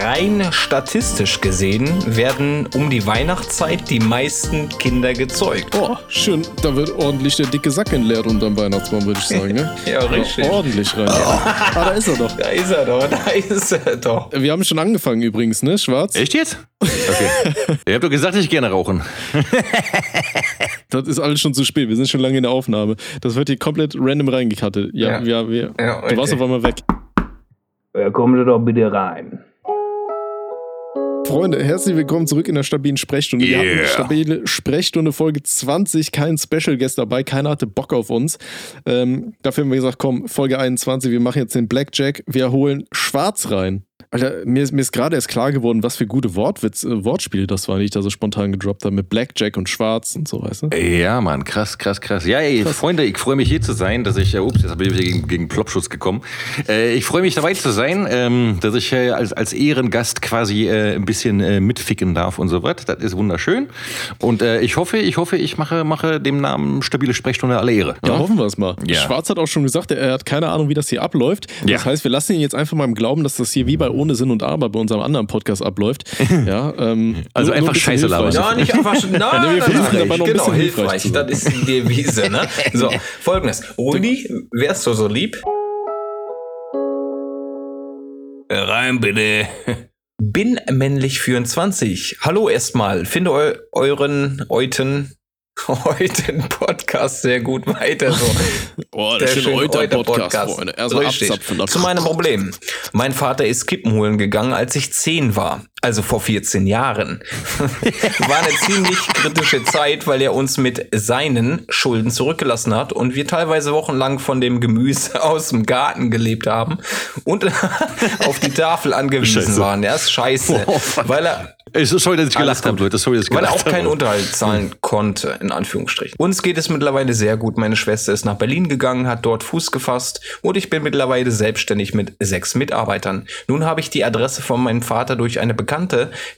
rein statistisch gesehen werden um die Weihnachtszeit die meisten Kinder gezeugt. Oh, schön. Da wird ordentlich der dicke Sack entleert unterm Weihnachtsbaum, würde ich sagen. Ne? ja, richtig. Aber ordentlich rein. Ah, da ist er doch. Da ist er doch, da ist er doch. Wir haben schon angefangen übrigens, ne, Schwarz? Echt jetzt? Okay. Ihr habt doch gesagt, ich gerne rauchen. Das ist alles schon zu spät. Wir sind schon lange in der Aufnahme. Das wird hier komplett random reingekattet. Ja, Ja. ja, wir. Ja, Du warst okay. auf einmal weg. Ja, kommen Sie doch bitte rein. Freunde, herzlich willkommen zurück in der stabilen Sprechstunde. Wir hatten Yeah. eine stabile Sprechstunde Folge 20, kein Special Guest dabei, keiner hatte Bock auf uns. Ähm, dafür haben wir gesagt, komm, Folge 21, wir machen jetzt den Blackjack, wir holen Schwarz rein. Alter, mir ist, mir ist gerade erst klar geworden, was für gute Wortwitz, äh, Wortspiele das waren, die ich da so spontan gedroppt habe mit Blackjack und Schwarz und so, weißt du? Ja, Mann, krass, krass, krass. Ja, ey, Freunde, ich freue mich hier zu sein, dass ich, äh, ups, jetzt bin ich wieder gegen, gegen Plopschutz gekommen. Äh, ich freue mich dabei zu sein, ähm, dass ich äh, als, als Ehrengast quasi äh, ein bisschen äh, mitficken darf und so was. Das ist wunderschön. Und äh, ich hoffe, ich hoffe, ich mache, mache dem Namen stabile Sprechstunde alle Ehre. Ja, hoffen wir es mal. Ja. Schwarz hat auch schon gesagt, er hat keine Ahnung, wie das hier abläuft. Das Ja. heißt, wir lassen ihn jetzt einfach mal im Glauben, dass das hier wie bei Ohne Sinn und Aber bei unserem anderen Podcast abläuft. Ja, ähm, Also nur- einfach nur ein Scheiße labern. Ja, nicht einfach schon. Nein, wir nein, versuchen nein, dabei noch ein genau, bisschen hilfreich hilfreich. Das ist die Devise, ne? So, folgendes. Rudi, wärst du so lieb? Rein bitte. Bin männlich 24. Hallo erstmal. Finde eu euren Euten, Euten Podcast sehr gut weiter so. Boah, Der der schöne Euter-Podcast. Freunde. Erstmal Richtig. abzapfen. Zu meinem Problem. Mein Vater ist Kippen holen gegangen, als ich 10 war. Also vor 14 Jahren. war eine ziemlich kritische Zeit, weil er uns mit seinen Schulden zurückgelassen hat und wir teilweise wochenlang von dem Gemüse aus dem Garten gelebt haben und auf die Tafel angewiesen Scheiße. Oh, waren. Er ist scheiße. weil er so sorry, dass ich gelacht habe, Leute. Sorry, dass ich weil er auch keinen. Unterhalt zahlen konnte, in Anführungsstrichen. Uns geht es mittlerweile sehr gut. Meine Schwester ist nach Berlin gegangen, hat dort Fuß gefasst und ich bin mittlerweile selbstständig mit sechs Mitarbeitern. Nun habe ich die Adresse von meinem Vater durch eine Bekannte,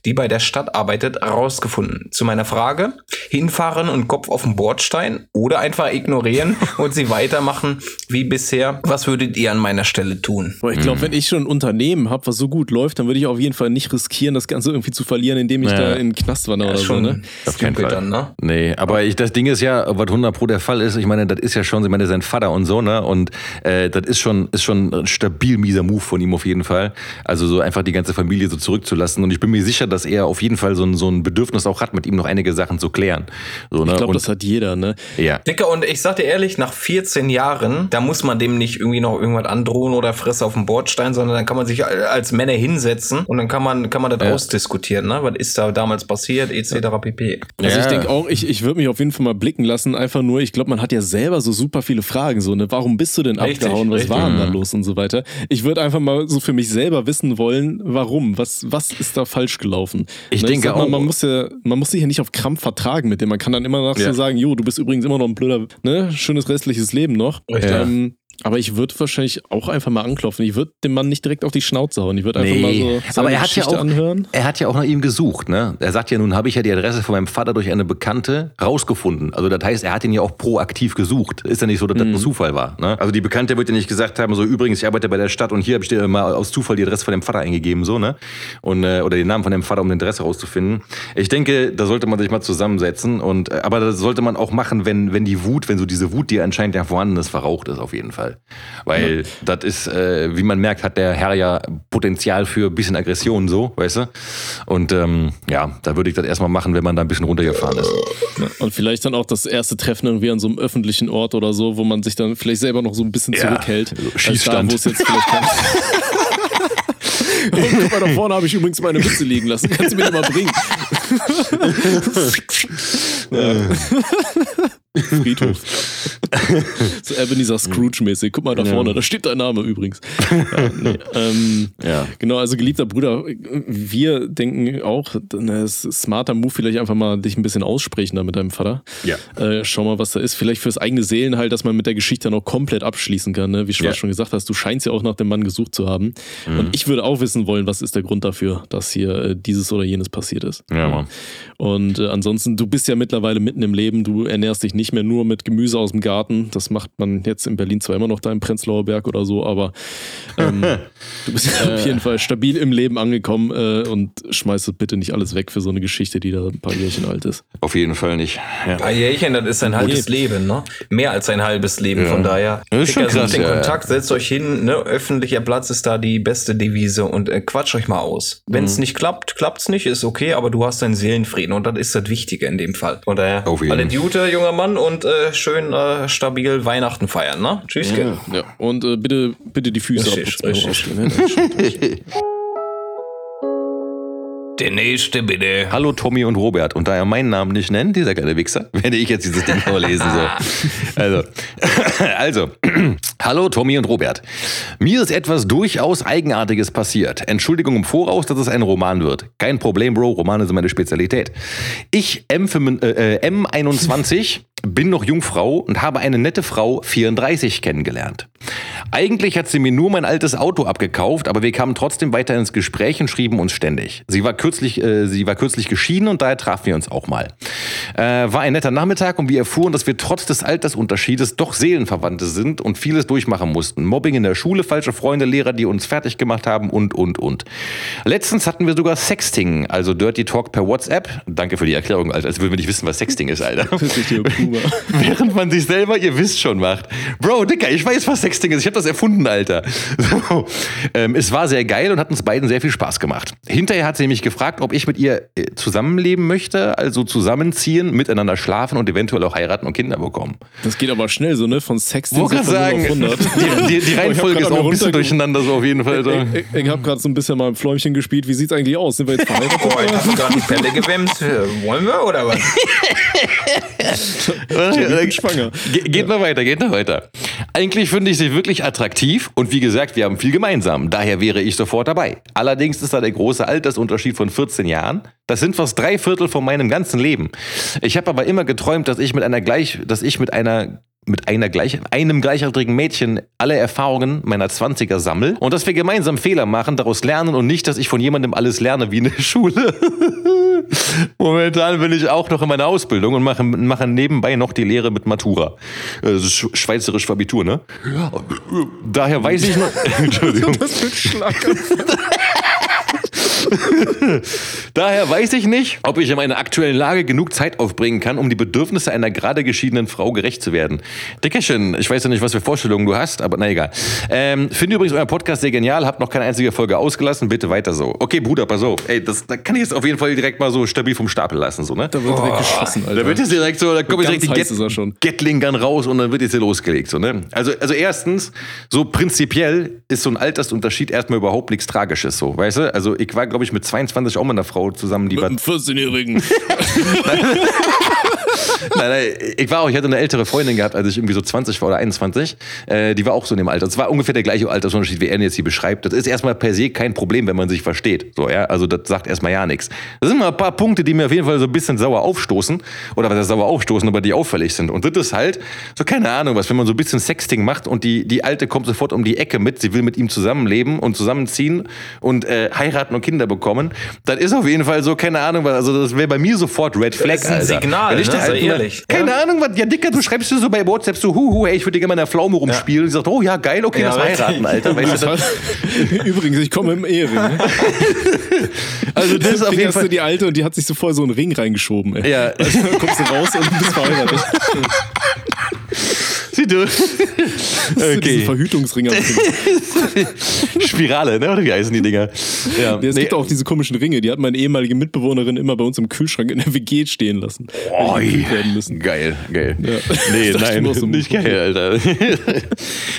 die bei der Stadt arbeitet, rausgefunden. Zu meiner Frage, hinfahren und Kopf auf den Bordstein oder einfach ignorieren und sie weitermachen wie bisher. Was würdet ihr an meiner Stelle tun? Ich glaube, wenn ich schon ein Unternehmen habe, was so gut läuft, dann würde ich auf jeden Fall nicht riskieren, das Ganze irgendwie zu verlieren, indem ich Ja. da in den Knast wandere oder so, ne? Auf keinen Fall. dann, ne? Nee, aber ich, das Ding ist ja, was 100 pro der Fall ist, ich meine, das ist ja schon, ich meine, sein Vater und so, ne? Und äh, das ist schon, ist schon ein stabil mieser Move von ihm auf jeden Fall. Also so einfach die ganze Familie so zurückzulassen. Und ich bin mir sicher, dass er auf jeden Fall so ein, so ein Bedürfnis auch hat, mit ihm noch einige Sachen zu klären. So, ne? Ich glaube, das hat jeder, ne? ja. Dicker, und ich sag dir ehrlich, nach 14 Jahren, da muss man dem nicht irgendwie noch irgendwas androhen oder Fresse auf dem Bordstein, sondern dann kann man sich als Männer hinsetzen und dann kann man, kann man das Ja. ausdiskutieren, ne? Was ist da damals passiert, etc. pp. Also Ja. ich denke auch, ich, ich würde mich auf jeden Fall mal blicken lassen. Einfach nur, ich glaube, man hat ja selber so super viele Fragen. So, ne? Warum bist du denn Richtig, abgehauen? Was richtig. war denn da Mhm. los und so weiter? Ich würde einfach mal so für mich selber wissen wollen, warum? Was, was ist da falsch gelaufen? Ich Ne, denke sag mal, auch- Man muss, ja, man muss sich ja nicht auf Krampf vertragen mit dem. Man kann dann immer noch Ja. so sagen, jo, du bist übrigens immer noch ein blöder, ne? Schönes restliches Leben noch. Richtig. Ähm, aber ich würde wahrscheinlich auch einfach mal anklopfen. Ich würde dem Mann nicht direkt auf die Schnauze hauen. Ich würde einfach Nee. mal so seine Aber er hat ja Geschichte auch- anhören. Er hat ja auch nach ihm gesucht, ne? Er sagt ja, nun habe ich ja die Adresse von meinem Vater durch eine Bekannte rausgefunden. Also das heißt, er hat ihn ja auch proaktiv gesucht. Ist ja nicht so, dass das Mhm. ein Zufall war. Ne? Also die Bekannte wird ja nicht gesagt haben, so übrigens, ich arbeite bei der Stadt und hier habe ich dir mal aus Zufall die Adresse von dem Vater eingegeben, so, ne? Und, äh, oder den Namen von dem Vater, um die Adresse rauszufinden. Ich denke, da sollte man sich mal zusammensetzen. Und, äh, aber das sollte man auch machen, wenn, wenn die Wut, wenn so diese Wut, die anscheinend ja vorhanden ist, verraucht ist, auf jeden Fall. Weil das ist, äh, wie man merkt, hat der Herr ja Potenzial für ein bisschen Aggression, so, weißt du? Und ähm, ja, da würde ich das erstmal machen, wenn man da ein bisschen runtergefahren ist. Und vielleicht dann auch das erste Treffen irgendwie an so einem öffentlichen Ort oder so, wo man sich dann vielleicht selber noch so ein bisschen Ja, zurückhält. so als Schießstand. Da, wo es jetzt vielleicht kein Und guck mal, da vorne habe ich übrigens meine Mütze liegen lassen. Kannst du mir die mal bringen? ja. Friedhof. so Ebenezer Scrooge-mäßig. Guck mal da vorne, da steht dein Name übrigens. Ja, nee, ähm, Ja. Genau, also geliebter Bruder, wir denken auch, ne, es ist smarter Move, vielleicht einfach mal dich ein bisschen aussprechen da mit deinem Vater. Ja. Äh, schau mal, was da ist. Vielleicht fürs eigene Seelenheil, dass man mit der Geschichte noch komplett abschließen kann. Ne? Wie Schwarz Ja. schon gesagt hast, du scheinst ja auch nach dem Mann gesucht zu haben. Und ich würde auch wissen wollen, was ist der Grund dafür, dass hier äh, dieses oder jenes passiert ist. Ja, Mann. Und äh, ansonsten, du bist ja mittlerweile mitten im Leben, du ernährst dich nicht mehr nur mit Gemüse aus dem Garten. Das macht man jetzt in Berlin zwar immer noch da im Prenzlauer Berg oder so, aber ähm, du bist auf jeden Fall stabil im Leben angekommen äh, und schmeißt bitte nicht alles weg für so eine Geschichte, die da ein paar Jährchen alt ist. Auf jeden Fall nicht. Ja. Ein Jährchen, das ist ein halbes Leben, ne? Mehr als ein halbes Leben, von daher. Das ist schon sucht krass, den ja, Kontakt, setzt euch hin, ne? Öffentlicher Platz ist da die beste Devise und äh, quatscht euch mal aus. Wenn Mhm. es nicht klappt, klappt's nicht, ist okay, aber du hast deinen Seelenfrieden und das ist das Wichtige in dem Fall. Von daher, Auf jeden. alle Gute, junger Mann, und äh, schön äh, stabil Weihnachten feiern, ne? Tschüss. Ja, ja. Und äh, bitte, bitte die Füße Richtig, abputzen richtig. Der nächste bitte. Hallo Tommy und Robert. Und da er meinen Namen nicht nennt, dieser kleine Wichser, werde ich jetzt dieses Ding vorlesen. So. Also, also, hallo Tommy und Robert. Mir ist etwas durchaus Eigenartiges passiert. Entschuldigung im Voraus, dass es ein Roman wird. Kein Problem, Bro, Romane sind meine Spezialität. Ich, M5, äh, äh, M21, bin noch Jungfrau und habe eine nette Frau 34 kennengelernt. Eigentlich hat sie mir nur mein altes Auto abgekauft, aber wir kamen trotzdem weiter ins Gespräch und schrieben uns ständig. Sie war kürzlich, äh, sie war kürzlich geschieden und daher trafen wir uns auch mal. Äh, war ein netter Nachmittag und wir erfuhren, dass wir trotz des Altersunterschiedes doch Seelenverwandte sind und vieles durchmachen mussten. Mobbing in der Schule, falsche Freunde, Lehrer, die uns fertig gemacht haben und, und, und. Letztens hatten wir sogar Sexting, also Dirty Talk per WhatsApp. Danke für die Erklärung, Alter, als würden wir nicht wissen, was Sexting ist, Alter. Kuba. Während man sich selber, ihr wisst schon, macht. Bro, Dicker, ich weiß, was Sexting ist. Ich habe das erfunden, Alter. So. Ähm, es war sehr geil und hat uns beiden sehr viel Spaß gemacht. Hinterher hat sie mich gefragt, ob ich mit ihr äh, zusammenleben möchte, also zusammenziehen, miteinander schlafen und eventuell auch heiraten und Kinder bekommen. Das geht aber schnell so, ne? Von Sexting gerade sagen, von 0 auf 100. die, die, die Reihenfolge ist auch ein bisschen durcheinander so auf jeden Fall. So. Ich, ich, ich habe gerade so ein bisschen mal im Fläumchen gespielt. Wie sieht's eigentlich aus? Sind wir jetzt verheiratet? Oh, ich hab gerade die Pelle gewemmt. Äh, Wollen wir oder was? Ich bin schwanger. Ge geht noch weiter, geht noch weiter. Eigentlich finde ich sie wirklich attraktiv und wie gesagt, wir haben viel gemeinsam. Daher wäre ich sofort dabei. Allerdings ist da der große Altersunterschied von 14 Jahren. Das sind fast drei Viertel von meinem ganzen Leben. Ich habe aber immer geträumt, dass ich mit einer gleich, dass ich mit einer mit einer gleich, einem gleichaltrigen Mädchen alle Erfahrungen meiner 20er sammel und dass wir gemeinsam Fehler machen, daraus lernen und nicht, dass ich von jemandem alles lerne wie in der Schule. Momentan bin ich auch noch in meiner Ausbildung und mache, mache nebenbei noch die Lehre mit Matura. Äh, Das ist sch- schweizerisch Abitur, ne? Daher weiß ich noch. Entschuldigung. Das wird Schlaganfall. Daher weiß ich nicht, ob ich in meiner aktuellen Lage genug Zeit aufbringen kann, um die Bedürfnisse einer gerade geschiedenen Frau gerecht zu werden. Dickerchen, ich weiß ja nicht, was für Vorstellungen du hast, aber na egal. Ähm, finde übrigens euren Podcast sehr genial, habt noch keine einzige Folge ausgelassen, bitte weiter so. Okay, Bruder, pass auf. Ey, das da kann ich jetzt auf jeden Fall direkt mal so stabil vom Stapel lassen, so, ne? Da wird direkt geschossen, Alter. Da wird jetzt direkt so, da kommt Ganz direkt die heiß ist er schon. Gatling Gun raus und dann wird jetzt hier losgelegt. So, ne? also, also erstens, so prinzipiell ist so ein Altersunterschied erstmal überhaupt nichts Tragisches, so, weißt du? Also ich war, glaube ich, mit 22 auch mit einer Frau zusammen, die war Mit einem 14-Jährigen. nein, nein, ich war auch, ich hatte eine ältere Freundin gehabt, als ich irgendwie so 20 war oder 21. Äh, die war auch so in dem Alter. Es war ungefähr der gleiche Altersunterschied, wie er ihn jetzt hier beschreibt. Das ist erstmal per se kein Problem, wenn man sich versteht. So, ja, also das sagt erstmal ja nichts. Das sind mal ein paar Punkte, die mir auf jeden Fall so ein bisschen sauer aufstoßen. Oder was heißt sauer aufstoßen, aber die auffällig sind. Und das ist halt, so keine Ahnung was, wenn man so ein bisschen Sexting macht und die, die Alte kommt sofort um die Ecke mit, sie will mit ihm zusammenleben und zusammenziehen und äh, heiraten und Kinder bekommen, das ist auf jeden Fall so, keine Ahnung was, also das wäre bei mir sofort Red Flag, ist ein Alter. Signal, Wenn ich ne? der Alten- ehrlich. Keine Ja. Ahnung, was, ja Dicker, du schreibst dir so bei WhatsApp so, huhu, hey, ich würde dir gerne mal eine Pflaume rumspielen. Und sie sagt, oh ja, geil, okay, Ja, lass heiraten, Alter. Weißt du, das, Übrigens, ich komme im Ehering. Ne? also das ist auf jeden hast du Fall... die Alte und die hat sich so voll so einen Ring reingeschoben. Ey. Ja, Dann kommst du raus und bist verheiratet. du. Okay, Verhütungsring. am Finger. Spirale, ne? Oder wie heißen die Dinger? Ja, Ja, es nee, gibt auch diese komischen Ringe, die hat meine ehemalige Mitbewohnerin immer bei uns im Kühlschrank in der WG stehen lassen. Oi. müssen. Geil, geil. Ja. Nee, nein, so, nicht geil, Alter.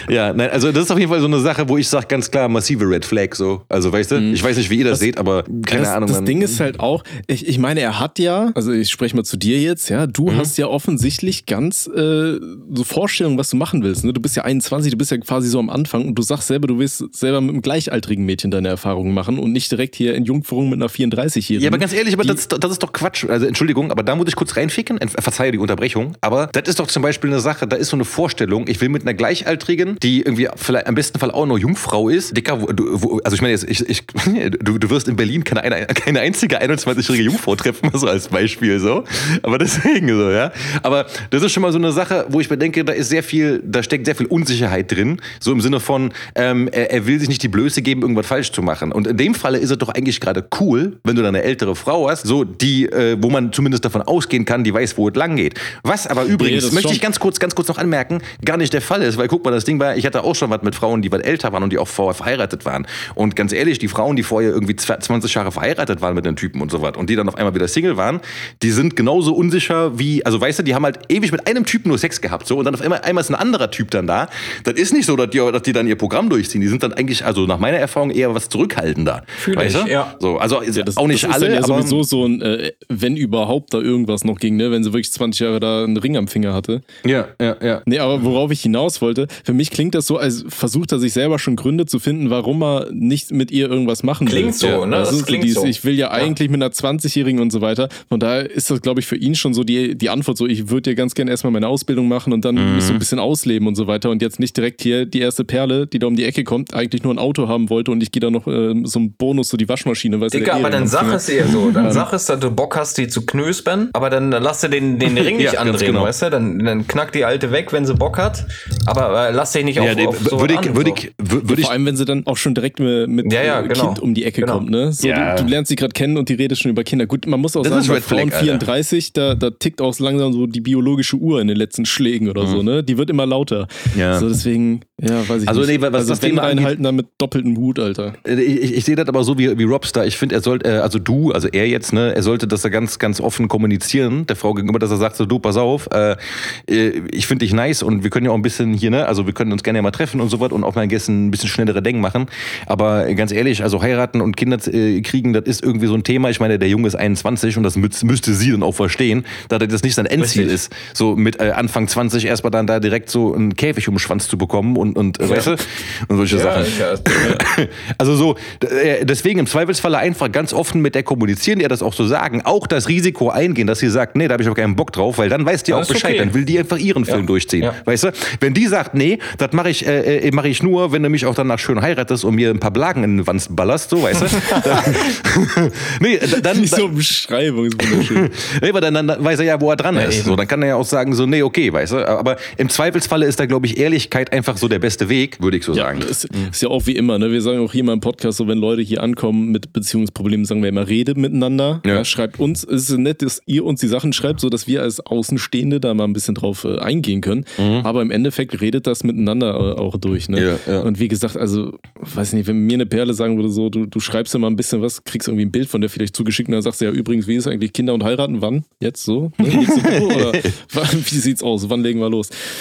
ja, nein, also das ist auf jeden Fall so eine Sache, wo ich sage ganz klar, massive Red Flag so. Also weißt du, ich weiß nicht, wie ihr das, seht, aber keine das, Ahnung. Das Ding ist halt auch, ich, ich meine, er hat ja, also ich spreche mal zu dir jetzt, ja, du Mhm. hast ja offensichtlich ganz äh, so Vorstellungen, was du machen willst. Ne? Du bist ja 21, du bist ja quasi so am Anfang und du sagst selber, du willst selber mit einem gleichaltrigen Mädchen deine Erfahrungen machen und nicht direkt hier in Jungfrung mit einer 34-Jährigen. Ja, aber ganz ehrlich, aber das, das ist doch Quatsch. Also Entschuldigung, aber da muss ich kurz reinficken. Ent- Verzeih die Unterbrechung. Aber das ist doch zum Beispiel eine Sache, da ist so eine Vorstellung, ich will mit einer Gleichaltrigen, die irgendwie vielleicht im besten Fall auch noch Jungfrau ist, Dicker, wo, du, wo, also ich meine jetzt, ich, ich, du, du wirst in Berlin keine, eine, keine einzige 21-jährige Jungfrau treffen, so als Beispiel so. Aber deswegen so, ja. Aber das ist schon mal so eine Sache, wo ich mir denke, da ist sehr viel, da steckt sehr viel Unsicherheit drin. So im Sinne von, ähm, er, er will sich nicht die Blöße geben, irgendwas falsch zu machen. Und in dem Falle ist es doch eigentlich gerade cool, wenn du da eine ältere Frau hast, so die, äh, wo man zumindest davon ausgehen kann, die weiß, wo es lang geht. Was aber übrigens, das möchte schon. ich ganz kurz, ganz kurz noch anmerken, gar nicht der Fall ist, weil guck mal, das Ding war, ich hatte auch schon was mit Frauen, die was älter waren und die auch vorher verheiratet waren. Und ganz ehrlich, die Frauen, die vorher irgendwie 20 Jahre verheiratet waren mit den Typen und so was und die dann auf einmal wieder Single waren, die sind genauso unsicher wie, also weißt du, die haben halt ewig mit einem Typen nur Sex gehabt, so und dann auf einmal, einmal ist ein anderer Typ dann da. Das ist nicht so, dass die, dass die dann ihr Programm durchziehen. Die sind dann eigentlich, also nach meiner Erfahrung, eher was zurückhaltender. Fühl weißt ich, du? ja. So, also das, auch nicht das ist alle, dann ja aber sowieso so ein, äh, wenn überhaupt da irgendwas noch ging, ne? wenn sie wirklich 20 Jahre da einen Ring am Finger hatte. ja, ja, ja. Nee, aber worauf ich hinaus wollte, für mich klingt das so, als versucht er sich selber schon Gründe zu finden, warum er nicht mit ihr irgendwas machen will. Klingt so, ja, ne? Das Das ist klingt dieses, so. Ich will ja eigentlich mit einer 20-Jährigen und so weiter. Von daher ist das, glaube ich, für ihn schon so die, die Antwort so, ich würde ja ganz gerne erstmal meine Ausbildung machen und dann Mhm. mich so ein bisschen ausleben und so weiter und jetzt nicht direkt hier die erste Perle, die da um die Ecke kommt, eigentlich nur ein Auto haben wollte und ich gehe da noch äh, so einen Bonus, so die Waschmaschine, weißt du, Digga, aber Ehe dann sag es eher so. Dann sag es, dass du Bock hast, die zu knöspern, aber dann lass dir den, den Ring nicht Ja, andrehen, genau. weißt du? Dann, dann knackt die Alte weg, wenn sie Bock hat, aber äh, lass dich nicht auf, Ja, nee, auf so würde ich, würde ich, wür- würde ich, Vor allem, wenn sie dann auch schon direkt mit, mit Ja, ja, genau. Kind um die Ecke Genau. kommt, ne? So, Ja. du, du lernst sie gerade kennen und die redet schon über Kinder. Gut, man muss auch Das sagen, bei Flag, Frauen Alter. 34, da, da tickt auch langsam so die biologische Uhr in den letzten Schlägen oder so, ne? Die wird immer lauter. Ja. So, deswegen, ja, weiß ich Also, nicht. nee, was also das Thema reinhalten, dann mit doppeltem Hut, Alter. Äh, Ich, ich, ich sehe das aber so wie, wie Robstar. Ich finde, er sollte, äh, also du, also er jetzt, ne, er sollte das ja ganz, ganz offen kommunizieren, der Frau gegenüber, dass er sagt, so, du, pass auf, äh, äh, ich finde dich nice und wir können ja auch ein bisschen hier, ne, also wir können uns gerne ja mal treffen und so was und auch mal gestern ein bisschen schnellere Denken machen. Aber ganz ehrlich, also heiraten und Kinder äh, kriegen, das ist irgendwie so ein Thema. Ich meine, der Junge ist 21 und das müsste sie dann auch verstehen, da das nicht sein Endziel Richtig. ist, so mit äh, Anfang 20 erstmal dann da direkt so einen Käfig um den Schwanz zu bekommen und, und äh, weißt du, und solche Ja, Sachen. ja, Also so, äh, deswegen im Zweifelsfalle einfach ganz offen mit der kommunizieren, ihr das auch so sagen, auch das Risiko eingehen, dass sie sagt, nee, da habe ich auch keinen Bock drauf, weil dann weiß die auch Das ist Bescheid, okay. dann will die einfach ihren Film durchziehen, Ja. weißt du? Wenn die sagt, nee, das mache ich, äh, äh, mache ich nur, wenn du mich auch danach schön heiratest und mir ein paar Blagen in den Wanst ballerst, so, weißt du? dann, nee, dann, Die so Beschreibung ist wunderschön. Nee, aber dann, dann weiß er ja, wo er dran ist. eben. So, dann kann er ja auch sagen, so, nee, okay, weißt du. Aber im Zweifelsfalle ist da, glaube ich, Ehrlichkeit einfach so der beste Weg, würde ich so Ja, sagen. ist, ist ja auch wie immer, ne? Wir sagen auch hier mal im Podcast, so wenn Leute hier ankommen mit Beziehungsproblemen, sagen wir immer, redet miteinander. Ja. Ja. schreibt uns, es ist nett, dass ihr uns die Sachen schreibt, so dass wir als Außenstehende da mal ein bisschen drauf äh, eingehen können. Aber im Endeffekt redet das miteinander äh, auch durch, ne? Mhm. Ja. Und wie gesagt, also, weiß nicht, wenn mir eine Perle sagen würde, so, du, du schreibst ja mal ein bisschen was, kriegst irgendwie ein Bild von der vielleicht zugeschickt und dann sagst du ja übrigens, wie ist eigentlich Kinder und heiraten? Wann? Jetzt so? Ne? Nächste Woche? Oder wie sieht's aus? Wann legen wir los?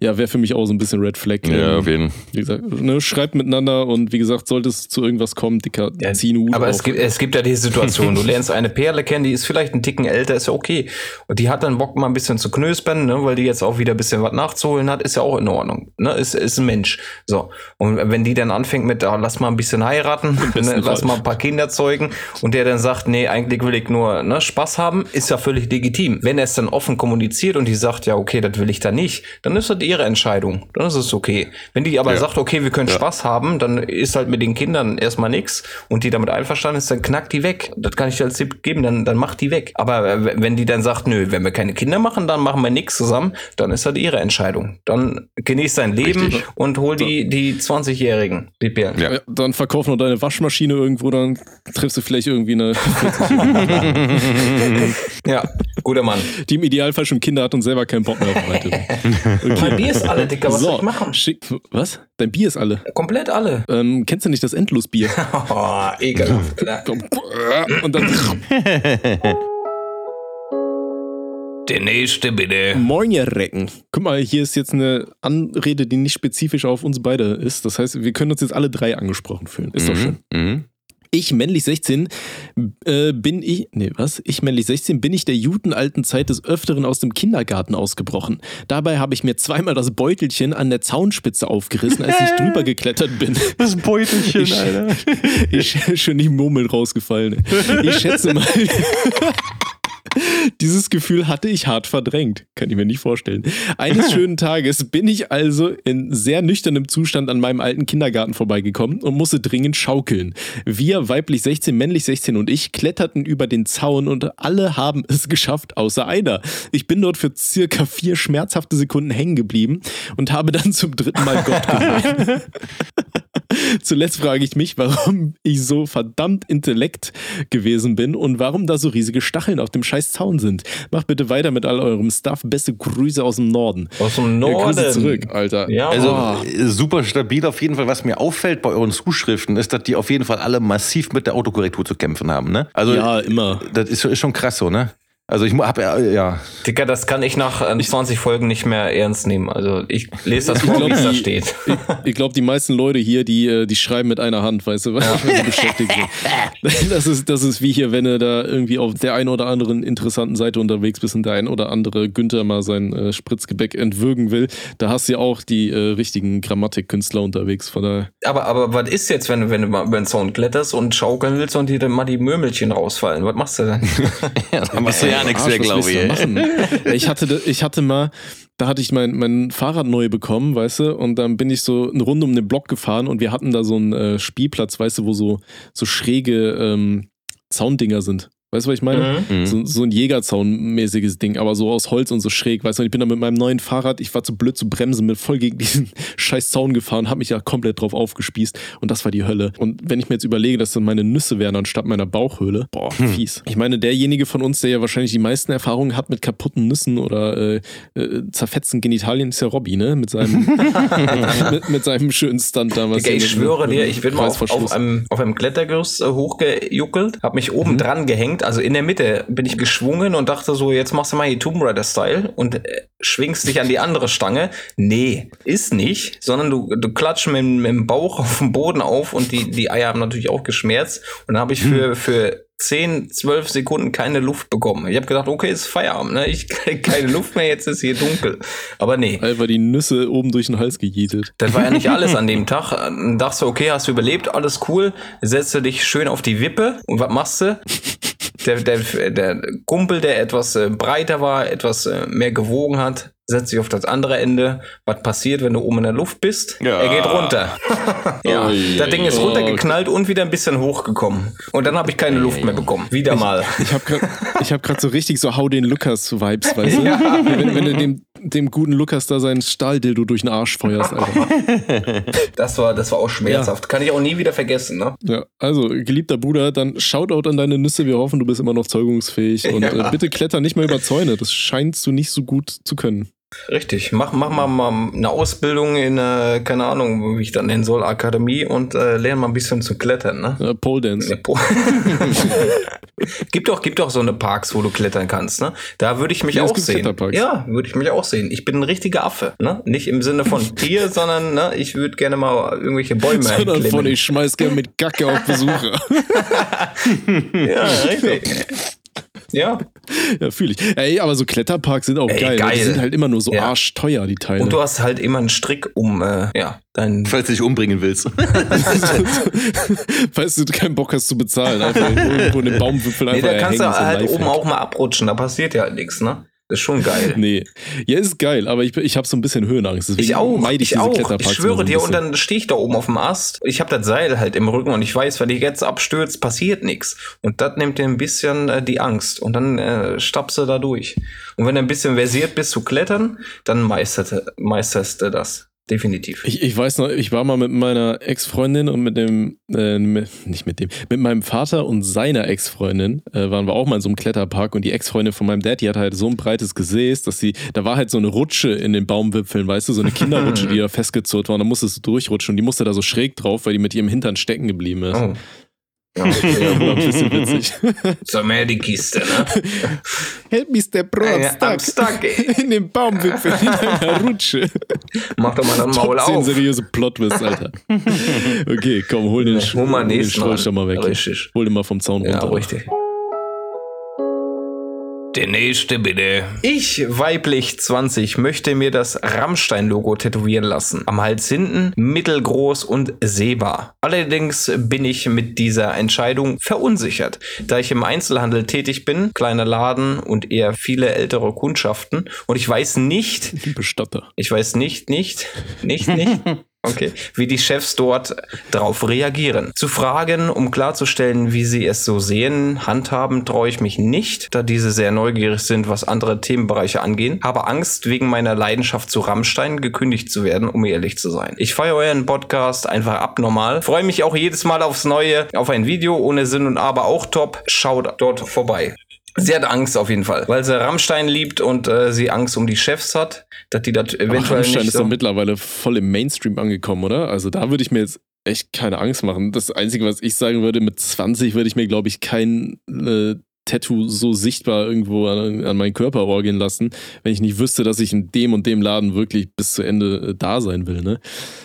Ja, wäre für mich auch so ein bisschen Red Flag. Ja, Ähm, auf jeden wie gesagt, ne, schreibt miteinander und wie gesagt, sollte es zu irgendwas kommen, dicker, Ja, zieh einen Hut aber es gibt, es gibt ja die Situation, du lernst eine Perle kennen, die ist vielleicht einen Ticken älter, ist ja okay. Und die hat dann Bock mal ein bisschen zu knöspern, ne, weil die jetzt auch wieder ein bisschen was nachzuholen hat, ist ja auch in Ordnung. Ne, ist, ist ein Mensch. So. Und wenn die dann anfängt mit, ah, lass mal ein bisschen heiraten, ne, lass Fall. mal ein paar Kinder zeugen und der dann sagt, nee, eigentlich will ich nur ne, Spaß haben, ist ja völlig legitim. Wenn er es dann offen kommuniziert und die sagt, ja, okay, das will ich da nicht, dann ist das ihre Entscheidung. Dann ist es okay. Wenn die aber Ja. sagt, okay, wir können Spaß haben, dann ist halt mit den Kindern erstmal nix und die damit einverstanden ist, dann knackt die weg. Das kann ich dir als Tipp geben, dann, dann macht die weg. Aber wenn die dann sagt, nö, wenn wir keine Kinder machen, dann machen wir nichts zusammen, dann ist das ihre Entscheidung. Dann genieß dein Leben Richtig. und hol die, die 20-Jährigen, die Perlen. Ja. Ja, dann verkauf noch deine Waschmaschine irgendwo, dann triffst du vielleicht irgendwie eine, Ja, guter Mann. die im Idealfall schon Kinder hat und selber keinen Bock mehr auf weitere. Mein Bier ist alle, Dicker, was soll so, ich machen? schick, was? Dein Bier ist alle. Komplett alle. Ähm, kennst du nicht das Endlosbier? Oh, ekelhaft. Komm, und dann Der nächste bitte. Moin, ihr Recken. Guck mal, hier ist jetzt eine Anrede, die nicht spezifisch auf uns beide ist. Das heißt, wir können uns jetzt alle drei angesprochen fühlen. Ist doch schön. Mhm. Ich, männlich 16, äh, bin ich, nee, was? Ich, männlich 16, bin ich der judenalten Zeit des Öfteren aus dem Kindergarten ausgebrochen. Dabei habe ich mir zweimal das Beutelchen an der Zaunspitze aufgerissen, als ich drüber geklettert bin. Das Beutelchen, Ich, ich schon die Murmel rausgefallen. Ich schätze mal. Dieses Gefühl hatte ich hart verdrängt. Kann ich mir nicht vorstellen. Eines schönen Tages bin ich also in sehr nüchternem Zustand an meinem alten Kindergarten vorbeigekommen und musste dringend schaukeln. Wir, weiblich 16, männlich 16 und ich, kletterten über den Zaun und alle haben es geschafft, außer einer. Ich bin dort für circa vier schmerzhafte Sekunden hängen geblieben und habe dann zum dritten Mal Gott gerufen. Zuletzt frage ich mich, warum ich so verdammt intellekt gewesen bin und warum da so riesige Stacheln auf dem scheiß Zaun sind. Macht bitte weiter mit all eurem Stuff. Beste Grüße aus dem Norden. Aus dem Ja, Grüße Norden. zurück, Alter. Ja, Also Oh. äh, super stabil auf jeden Fall. Was mir auffällt bei euren Zuschriften, ist, dass die auf jeden Fall alle massiv mit der Autokorrektur zu kämpfen haben. Ne? Also ja, immer. das ist, ist schon krass so, ne? Also ich habe ja, ja, Digga, das kann ich nach äh, 20 Folgen nicht mehr ernst nehmen. Also ich lese das vor, wie es da steht. Ich, ich glaube, die meisten Leute hier, die, äh, die schreiben mit einer Hand, weißt du, weil sie beschäftigt sind. Das ist, das ist wie hier, wenn du da irgendwie auf der einen oder anderen interessanten Seite unterwegs bist und der ein oder andere Günther mal sein äh, Spritzgebäck entwürgen will. Da hast du ja auch die äh, richtigen Grammatikkünstler unterwegs. Von daher. Aber, aber was ist jetzt, wenn, du- wenn du mal über den Zaun kletterst und schaukeln willst und dir dann mal die Mömelchen rausfallen? Was machst du dann? da machst du ja nichts Arsch, mehr, glaube ich. ich, hatte, da- ich hatte mal, da hatte ich mein, mein Fahrrad neu bekommen, weißt du, und dann bin ich so eine Runde um den Block gefahren und wir hatten da so einen äh, Spielplatz, weißt du, wo so, so schräge ähm, Zaundinger sind. Weißt du, was ich meine? Mhm. Mhm. So, so ein Jägerzaun-mäßiges Ding, aber so aus Holz und so schräg, weißt du, ich bin da mit meinem neuen Fahrrad, ich war zu blöd zu bremsen, bin voll gegen diesen scheiß Zaun gefahren, hab mich ja komplett drauf aufgespießt und das war die Hölle. Und wenn ich mir jetzt überlege, dass dann meine Nüsse wären anstatt meiner Bauchhöhle, boah, fies. Ich meine, derjenige von uns, der ja wahrscheinlich die meisten Erfahrungen hat mit kaputten Nüssen oder äh, äh, zerfetzten Genitalien, ist ja Robby, ne? Mit seinem, mit, mit seinem schönen Stunt damals. Digga, ich schwöre dir, ich bin mal auf, auf, einem, auf einem Klettergerüst hochgejuckelt, hab mich oben dran gehängt, also in der Mitte bin ich geschwungen und dachte so, jetzt machst du mal hier Tomb Raider-Style und äh, schwingst dich an die andere Stange. Nee, ist nicht, sondern du, du klatschst mit, dem- mit dem Bauch auf dem Boden auf und die, die Eier haben natürlich auch geschmerzt und dann habe ich für, für 10, 12 Sekunden keine Luft bekommen. Ich habe gedacht, okay, ist Feierabend, ne? Ich krieg keine Luft mehr, jetzt ist hier dunkel. Aber nee. Einfach die Nüsse oben durch den Hals gejietet. Das war ja nicht alles an dem Tag. Dann dachtest du, okay, hast du überlebt, alles cool. Setzt du dich schön auf die Wippe und was machst du? Der, der, der Kumpel, der etwas äh, breiter war, etwas äh, mehr gewogen hat, setzt sich auf das andere Ende. Was passiert, wenn du oben in der Luft bist? Ja. Er geht runter. ja, Ui, das Ding ist runtergeknallt und wieder ein bisschen hochgekommen. Und dann habe ich keine Luft mehr bekommen. Wieder mal. Ich habe gerade hab grad so richtig so Hau den Lukas-Vibes, weißt du? Wenn, wenn du dem, dem guten Lukas da seinen Stahldildo durch den Arsch feuerst, Alter. Das war, das war auch schmerzhaft. Kann ich auch nie wieder vergessen, ne? Ja, also, geliebter Bruder, dann Shoutout an deine Nüsse. Wir hoffen, du bist immer noch zeugungsfähig. Und Ja. äh, bitte kletter nicht mehr über Zäune. Das scheinst du nicht so gut zu können. Richtig. Mach, mach mal, mal eine Ausbildung in, äh, keine Ahnung, wie ich das nennen soll, Akademie und äh, lerne mal ein bisschen zu klettern, ne? Äh, Pole Dance. Ja, po- gibt doch, gibt doch so eine Parks, wo du klettern kannst, ne? Da würde ich mich Ja, auch sehen. Ja, würde ich mich auch sehen. Ich bin ein richtiger Affe, ne? Nicht im Sinne von Tier, sondern ne, ich würde gerne mal irgendwelche Bäume Sondern von, ich schmeiß gern mit Gacke auf Besucher. Ja, richtig. Ja. ja, fühle ich. Ey, aber so Kletterparks sind auch Ey, geil. geil. Die sind halt immer nur so Ja. arschteuer, die Teile. Und du hast halt immer einen Strick um, äh, ja, dein. Falls du dich umbringen willst. Falls du keinen Bock hast zu bezahlen, einfach irgendwo in den Baumwipfel Nee, einfach da kannst du so halt Lifehack. oben auch mal abrutschen, da passiert ja halt nichts, ne? Das ist schon geil. Nee. Ja, ist geil, aber ich, ich habe so ein bisschen Höhenangst. Deswegen Ich auch, meide ich, diese auch. Ich schwöre dir, und dann stehe ich da oben auf dem Ast. Ich habe das Seil halt im Rücken und ich weiß, wenn ich jetzt abstürzt, passiert nichts. Und das nimmt dir ein bisschen äh, die Angst. Und dann äh, stapfst du da durch. Und wenn du ein bisschen versiert bist zu klettern, dann meisterte, meisterst du das. Definitiv. Ich, ich weiß noch, ich war mal mit meiner Ex-Freundin und mit dem, äh, mit, nicht mit dem, mit meinem Vater und seiner Ex-Freundin äh, waren wir auch mal in so einem Kletterpark und die Ex-Freundin von meinem Dad, die hatte halt so ein breites Gesäß, dass sie, da war halt so eine Rutsche in den Baumwipfeln, weißt du, so eine Kinderrutsche, die da festgezurrt war und da musstest du durchrutschen und die musste da so schräg drauf, weil die mit ihrem Hintern stecken geblieben ist. Oh. Ja, ja. War ein bisschen witzig. So mehr die Kiste, ne? Help me, der Bro, Ey, I'm stuck, ey. In dem Baumwipfel in einer Rutsche. Mach doch mal das Maul Top 10 auf. seriöse Plotwist, Alter. Okay, komm, hol den, Ja, hol mal hol den mal weg. Richtig. Hol den mal vom Zaun Ja, runter. richtig. Der nächste bitte. Ich, weiblich 20, möchte mir das Rammstein-Logo tätowieren lassen. Am Hals hinten, mittelgroß und sehbar. Allerdings bin ich mit dieser Entscheidung verunsichert, da ich im Einzelhandel tätig bin, kleiner Laden und eher viele ältere Kundschaften. Und ich weiß nicht, Bestatter. ich weiß nicht, nicht, nicht, nicht. Okay, wie die Chefs dort drauf reagieren. Zu fragen, um klarzustellen, wie sie es so sehen, handhaben, traue ich mich nicht, da diese sehr neugierig sind, was andere Themenbereiche angehen. Habe Angst, wegen meiner Leidenschaft zu Rammstein gekündigt zu werden, um ehrlich zu sein. Ich feiere euren Podcast einfach abnormal. Freue mich auch jedes Mal aufs Neue, auf ein Video ohne Sinn und Aber auch top. Schaut dort vorbei. Sie hat Angst auf jeden Fall, weil sie Rammstein liebt und äh, sie Angst um die Chefs hat, dass die das Aber eventuell Rammstein nicht ist so doch mittlerweile voll im Mainstream angekommen, oder? Also da würde ich mir jetzt echt keine Angst machen. Das Einzige, was ich sagen würde, mit 20 würde ich mir, glaube ich, kein äh, Tattoo so sichtbar irgendwo an, an meinen Körper orgeln lassen, wenn ich nicht wüsste, dass ich in dem und dem Laden wirklich bis zu Ende äh, da sein will. Ne?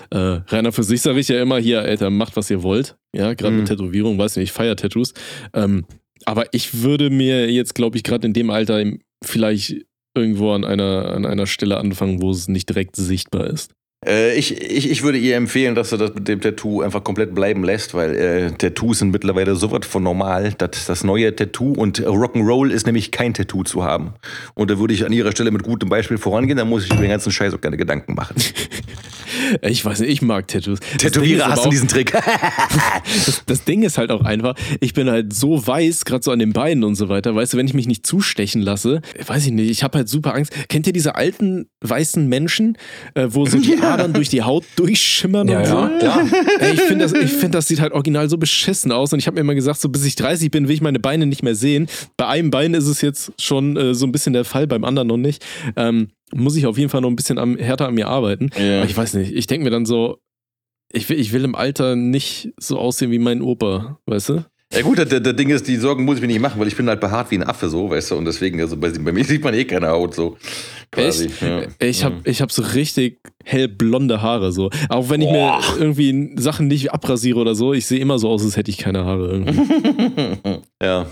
Äh, Rainer, für sich sage ich ja immer hier, Alter, macht, was ihr wollt. Ja, gerade Mhm. mit Tätowierung, weiß nicht, ich feiere Tattoos. Ähm, aber ich würde mir jetzt, glaube ich, gerade in dem Alter vielleicht irgendwo an einer, an einer Stelle anfangen, wo es nicht direkt sichtbar ist. Äh, ich, ich, ich würde ihr empfehlen, dass sie das mit dem Tattoo einfach komplett bleiben lässt, weil äh, Tattoos sind mittlerweile so was von normal, dass das neue Tattoo und Rock'n'Roll ist nämlich kein Tattoo zu haben. Und da würde ich an ihrer Stelle mit gutem Beispiel vorangehen, dann muss ich über den ganzen Scheiß auch keine Gedanken machen. Ich weiß nicht, ich mag Tattoos. Tätowierer du auch- diesen Trick. das, das Ding ist halt auch einfach, ich bin halt so weiß, gerade so an den Beinen und so weiter, weißt du, wenn ich mich nicht zustechen lasse, weiß ich nicht, ich habe halt super Angst. Kennt ihr diese alten weißen Menschen, äh, wo so die Adern durch die Haut durchschimmern Ja, und so? ja, klar. Ey, ich finde, das, ich find, das sieht halt original so beschissen aus und ich habe mir immer gesagt, so bis ich 30 bin, will ich meine Beine nicht mehr sehen. Bei einem Bein ist es jetzt schon äh, so ein bisschen der Fall, beim anderen noch nicht. Ähm, muss ich auf jeden Fall noch ein bisschen am, härter an mir arbeiten. Ja. Aber ich weiß nicht, ich denke mir dann so, ich will, ich will im Alter nicht so aussehen wie mein Opa, weißt du? Ja gut, das, das Ding ist, die Sorgen muss ich mir nicht machen, weil ich bin halt behaart wie ein Affe so, weißt du, und deswegen, also bei, bei mir sieht man eh keine Haut so. Quasi. Echt? Ja. Ich habe ich hab so richtig hellblonde Haare so. Auch wenn ich Boah. mir irgendwie Sachen nicht abrasiere oder so, ich sehe immer so aus, als hätte ich keine Haare irgendwie. ja.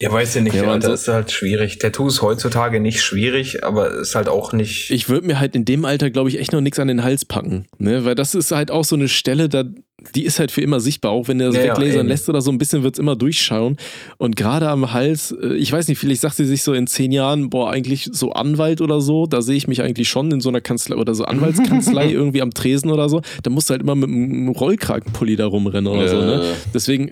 Ja, weiß ja nicht, Ja, das so- ist halt schwierig. Tattoos heutzutage nicht schwierig, aber ist halt auch nicht. Ich würde mir halt in dem Alter, glaube ich, echt noch nichts an den Hals packen. Ne? Weil das ist halt auch so eine Stelle, da, die ist halt für immer sichtbar. Auch wenn der das Ja, ja, weglasern eben. lässt oder so, ein bisschen wird es immer durchschauen. Und gerade am Hals, äh, ich weiß nicht, vielleicht sagt sie sich so in zehn Jahren, boah, eigentlich so Anwalt oder so, da sehe ich mich eigentlich schon in so einer Kanzlei oder so Anwaltskanzlei irgendwie am Tresen oder so. Da musst du halt immer mit einem Rollkragenpulli da rumrennen oder so. Ne? Ja. Deswegen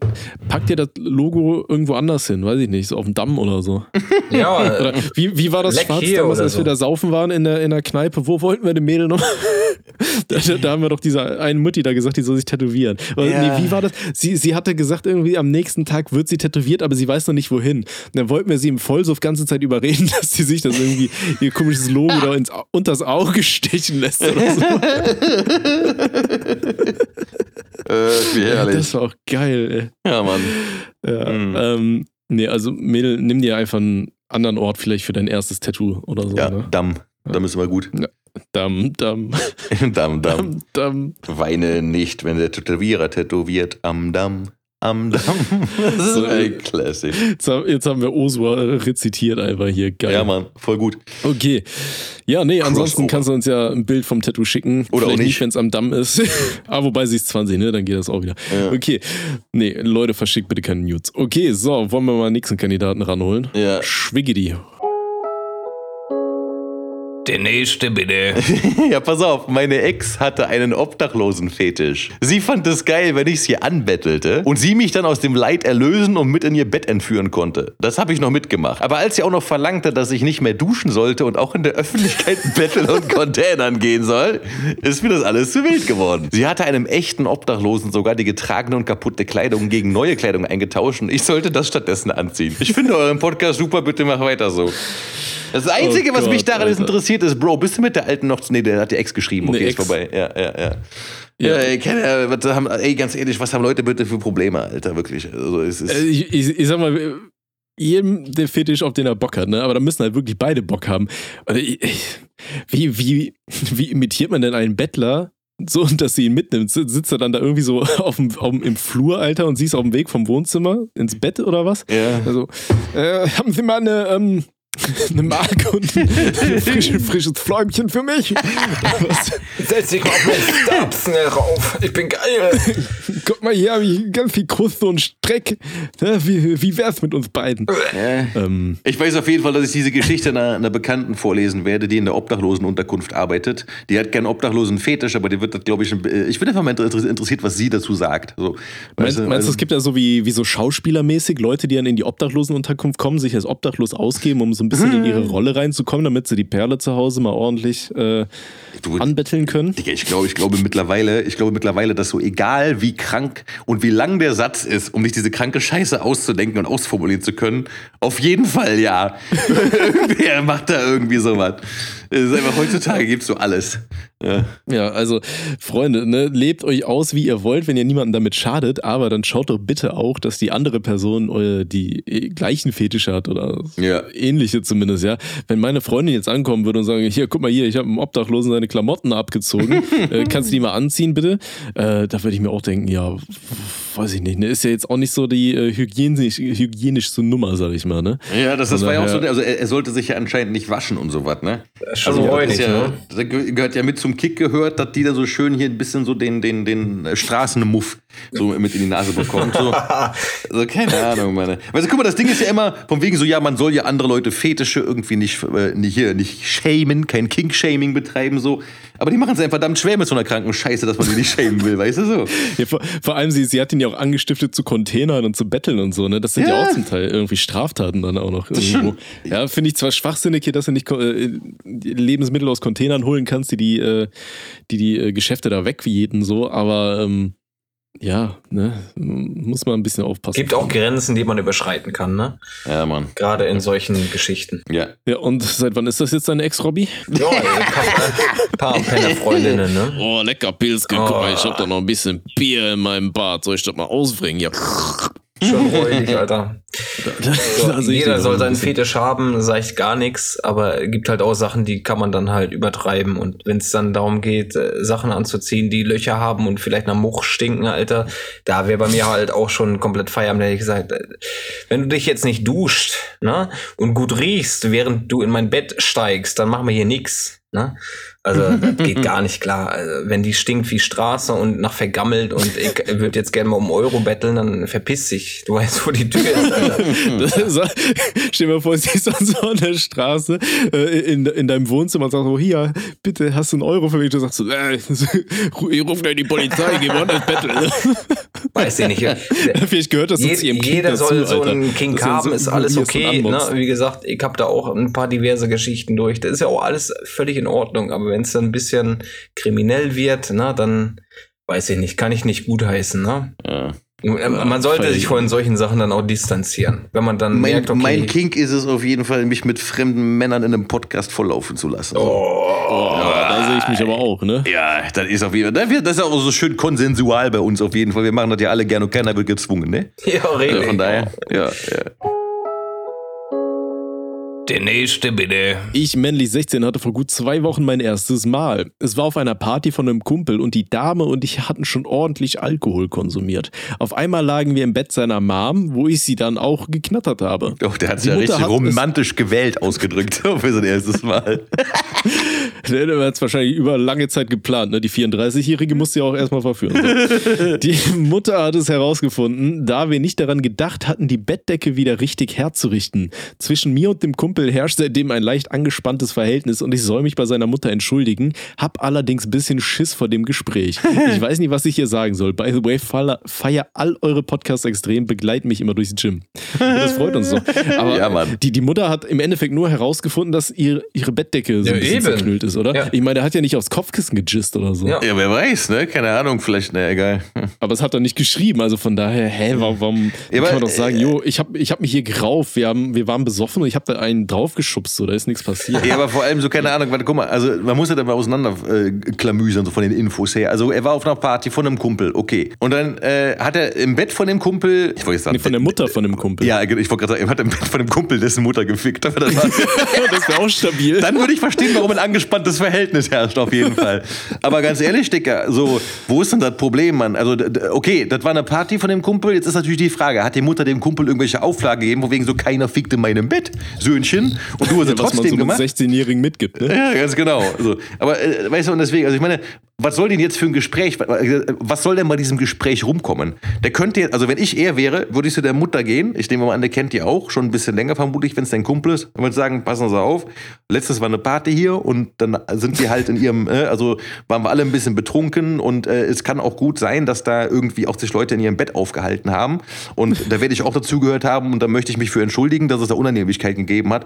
packt dir das Logo irgendwo anders hin, weiß ich nicht, so auf dem Damm oder so. ja, Oder wie, wie war das schwarz damals, als so. wir da saufen waren in der, in der Kneipe? Wo wollten wir den Mädel noch? da, da, da haben wir doch dieser einen Mutti da gesagt, die soll sich tätowieren. Oder, Ja. nee, wie war das? Sie, sie hatte gesagt, irgendwie am nächsten Tag wird sie tätowiert, aber sie weiß noch nicht wohin. Und dann wollten wir sie im Vollsuff ganze Zeit überreden, dass sie sich das irgendwie, ihr komisches Logo da ins, unters Auge stechen lässt oder so. Äh, wie herrlich. Das war auch geil, ja, Mann. ey. Ja, Mhm. ähm, nee, also Mädel, nimm dir einfach einen anderen Ort vielleicht für dein erstes Tattoo oder so. Ja, Ne? Damm. Damm ist immer gut. Damm, Damm, Damm, Damm. Damm, Damm. Weine nicht, wenn der Tätowierer tätowiert am Damm. Am Damm. Das ist So, ein Classic. Jetzt, haben- jetzt haben wir Osua rezitiert einfach hier. Geil. Ja, Mann, voll gut. Okay. Ja, nee, ansonsten Crossover. kannst du uns ja ein Bild vom Tattoo schicken. Oder auch Vielleicht nicht. wenn es am Damm ist. ah, wobei sie ist 20, ne? Dann geht das auch wieder. Ja. Okay. Nee, Leute, verschickt bitte keine Nudes. Okay, so, wollen wir mal den nächsten Kandidaten ranholen? Ja. Schwiggidi. Der nächste bitte. Ja, pass auf, meine Ex hatte einen Obdachlosen-Fetisch. Sie fand es geil, wenn ich sie anbettelte und sie mich dann aus dem Leid erlösen und mit in ihr Bett entführen konnte. Das habe ich noch mitgemacht. Aber als sie auch noch verlangte, dass ich nicht mehr duschen sollte und auch in der Öffentlichkeit betteln und Containern gehen soll, ist mir das alles zu wild geworden. Sie hatte einem echten Obdachlosen sogar die getragene und kaputte Kleidung gegen neue Kleidung eingetauscht und ich sollte das stattdessen anziehen. Ich finde euren Podcast super, bitte mach weiter so. Das Einzige, Oh was mich Gott, daran Alter. interessiert, ist, Bro, bist du mit der alten noch. Nee, der hat die Ex geschrieben. Okay, ist Ex. vorbei. Ja, ja, ja. Ja, ey, was haben, ey, ganz ehrlich, was haben Leute bitte für Probleme, Alter, wirklich. Also, es ist, Äh, ich, ich, ich sag mal, jedem der Fetisch, auf den er Bock hat, ne? Aber da müssen halt wirklich beide Bock haben. Also wie, wie, wie imitiert man denn einen Bettler? So, dass sie ihn mitnimmt. Sitzt sitzt er dann da irgendwie so auf dem, auf dem, im Flur, Alter, und sie ist auf dem Weg vom Wohnzimmer ins Bett oder was? ja. Also, äh, haben Sie mal eine, ähm, eine Mark und ein frisches, frisches Fläumchen für mich? Setz dich mal auf meinen Stab schnell rauf. Ich bin geil. Guck mal, hier habe ich ganz viel Kruste und Streck. Wie, wie wär's mit uns beiden? Ja. Ähm, Ich weiß auf jeden Fall, dass ich diese Geschichte einer, einer Bekannten vorlesen werde, die in der Obdachlosenunterkunft arbeitet. Die hat keinen Obdachlosen-Fetisch, aber die wird das, glaube ich, äh, ich bin einfach mal inter- interessiert, was sie dazu sagt. So, Meinst, weißt du, meinst du, also- es gibt ja so wie, wie so Schauspielermäßig Leute, die dann in die Obdachlosenunterkunft kommen, sich als obdachlos ausgeben, um so ein bisschen in ihre Rolle reinzukommen, damit sie die Perle zu Hause mal ordentlich äh, Du- anbetteln können? Digga, ich glaube, ich glaube mittlerweile, ich glaube mittlerweile, dass so egal wie krank und wie lang der Satz ist, um sich diese kranke Scheiße auszudenken und ausformulieren zu können, auf jeden Fall ja. Wer macht da irgendwie sowas? Es ist einfach heutzutage gibt's so alles. Ja. Ja, also Freunde, ne, lebt euch aus, wie ihr wollt, wenn ihr niemandem damit schadet, aber dann schaut doch bitte auch, dass die andere Person äh, die äh, gleichen Fetische hat oder Ja. ähnliche zumindest, ja. Wenn meine Freundin jetzt ankommen würde und sagen, hier, guck mal hier, ich habe einem Obdachlosen seine Klamotten abgezogen, äh, kannst du die mal anziehen, bitte? Äh, da würde ich mir auch denken, ja, weiß ich nicht, ne, ist ja jetzt auch nicht so die äh, hygienisch, hygienischste Nummer, sag ich mal, ne? Ja, das, das war ja auch so, also er, er sollte sich ja anscheinend nicht waschen und sowas, ne? Schon Also, das, ist ja, ne? gehört ja mit zum Kick gehört, dass die da so schön hier ein bisschen so den, den, den äh, Straßenmuff so mit in die Nase bekommt. So. Also keine Ahnung, meine. Weißt du, guck mal, das Ding ist ja immer von wegen so, ja, man soll ja andere Leute Fetische irgendwie nicht, äh, nicht hier, nicht shamen, kein Kink-Shaming betreiben, so. Aber die machen es ja verdammt schwer mit so einer kranken Scheiße, dass man die nicht shamen will, weißt du so? Ja, vor, vor allem, sie, sie hat ihn ja auch angestiftet zu Containern und zu Betteln und so, ne? Das sind ja, Ja. auch zum Teil irgendwie Straftaten dann auch noch irgendwo. Ja, finde ich zwar schwachsinnig hier, dass du nicht äh, Lebensmittel aus Containern holen kannst, die die, äh, die, die äh, Geschäfte da wegwieten, so, aber ähm, ja, ne, muss man ein bisschen aufpassen. Gibt auch Grenzen, die man überschreiten kann, ne? Ja, Mann. Gerade in solchen Geschichten. Ja. Ja, und seit wann ist das jetzt dein Ex-Robby? Ja, ein paar, paar Pennerfreundinnen, ne? Oh, lecker Pilzke, guck mal, ich hab da noch ein bisschen Bier in meinem Bad. Soll ich das mal ausbringen? Ja. Schon räudig, Alter. So, ich jeder soll seinen. Fetisch haben, sage ich gar nichts, aber es gibt halt auch Sachen, die kann man dann halt übertreiben. Und wenn es dann darum geht, äh, Sachen anzuziehen, die Löcher haben und vielleicht nach Much stinken, Alter, da wäre bei mir halt auch schon komplett Feierabend, hätte ich gesagt, äh, wenn du dich jetzt nicht duscht ne, und gut riechst, während du in mein Bett steigst, dann machen wir hier nix. Ne? Also das geht gar nicht klar. Also, wenn die stinkt wie Straße und nach vergammelt und ich würde jetzt gerne mal um Euro betteln, dann verpiss dich. Du weißt, wo die Tür ist, Alter. Das ist, stell dir mal vor, sie ist dann so an der Straße äh, in, in deinem Wohnzimmer und sagt so, hier, bitte, hast du einen Euro für mich? Du sagst so, äh, ich ruf gleich die Polizei, geh mal das Bettel. Weiß ich nicht. Vielleicht gehört das Je, zu ihrem jeder dazu, soll so Alter. einen Kink Dass er haben, so ist alles so okay. Ne? Wie gesagt, ich habe da auch ein paar diverse Geschichten durch. Das ist ja auch alles völlig in Ordnung. Aber wenn es dann ein bisschen kriminell wird, ne, dann weiß ich nicht, kann ich nicht gutheißen. Ne? ja. Man sollte sich von solchen Sachen dann auch distanzieren. Wenn man dann Mein, merkt, okay, mein Kink ist es auf jeden Fall, mich mit fremden Männern in einem Podcast volllaufen zu lassen. Oh, da sehe ich mich aber auch, ne? Ja, das ist auf jeden Fall. Das ist auch so schön konsensual bei uns auf jeden Fall. Wir machen das ja alle gerne und keiner wird gezwungen, ne? ja, Also rede. von daher, ja, ja. Der nächste bitte. Ich, männlich 16, hatte vor gut zwei Wochen mein erstes Mal. Es war auf einer Party von einem Kumpel und die Dame und ich hatten schon ordentlich Alkohol konsumiert. Auf einmal lagen wir im Bett seiner Mom, wo ich sie dann auch geknattert habe. Doch, der hat Die ja Mutter richtig hat romantisch gewählt ausgedrückt für sein erstes Mal. Der hat es wahrscheinlich über lange Zeit geplant. Ne? Die 34-Jährige musste ja auch erstmal verführen. So. Die Mutter hat es herausgefunden, da wir nicht daran gedacht hatten, die Bettdecke wieder richtig herzurichten. Zwischen mir und dem Kumpel herrscht seitdem ein leicht angespanntes Verhältnis und ich soll mich bei seiner Mutter entschuldigen, hab allerdings ein bisschen Schiss vor dem Gespräch. Ich weiß nicht, was ich hier sagen soll. By the way, feier, all eure Podcasts extrem, begleiten mich immer durchs Gym. Und das freut uns so. Aber Ja. Die, die Mutter hat im Endeffekt nur herausgefunden, dass ihre, ihre Bettdecke so Ja, ein bisschen eben. zerknüllt ist, oder? Ja. Ich meine, der hat ja nicht aufs Kopfkissen gejist oder so. Ja. Ja, wer weiß, ne? Keine Ahnung, vielleicht, ne, egal. Aber es hat er nicht geschrieben. Also von daher, hä, warum, warum Ja, kann man doch sagen, jo, ich habe ich hab mich hier gerauft, wir, haben, wir waren besoffen und ich habe da einen draufgeschubst, so, da ist nichts passiert. Ja, aber vor allem so, keine Ahnung, warte, guck mal, also man muss ja dann mal auseinander äh, so von den Infos her. Also er war auf einer Party von einem Kumpel, okay. Und dann äh, hat er im Bett von dem Kumpel, ich wollte sagen, Nee, von der Mutter von dem Kumpel. ja, ich wollte gerade sagen, er hat im Bett von dem Kumpel dessen Mutter gefickt. Das wäre auch stabil. dann würde ich verstehen, warum ein angespanntes Verhältnis herrscht, auf jeden Fall. Aber ganz ehrlich, Dicker, so, wo ist denn das Problem, Mann? Also, okay, das war eine Party von dem Kumpel. Jetzt ist natürlich die Frage, hat die Mutter dem Kumpel irgendwelche Auflagen gegeben, wo wegen so keiner fickt in meinem Bett, Söhnchen? Und du hast man trotzdem so gemacht? einem 16-Jährigen mitgibt, ne? Ja, ganz genau. So. Aber äh, weißt du, und deswegen, also ich meine, was soll denn jetzt für ein Gespräch, was soll denn bei diesem Gespräch rumkommen? Der könnte jetzt, also wenn ich er wäre, würde ich zu der Mutter gehen, ich nehme mal an, der kennt die auch, schon ein bisschen länger vermutlich, wenn es dein Kumpel ist, und würde sagen, passen Sie auf, letztes war eine Party hier und dann sind wir halt in ihrem, äh, also waren wir alle ein bisschen betrunken und äh, es kann auch gut sein, dass da irgendwie auch sich Leute in ihrem Bett aufgehalten haben und da werde ich auch dazugehört haben und da möchte ich mich für entschuldigen, dass es da Unannehmlichkeiten gegeben hat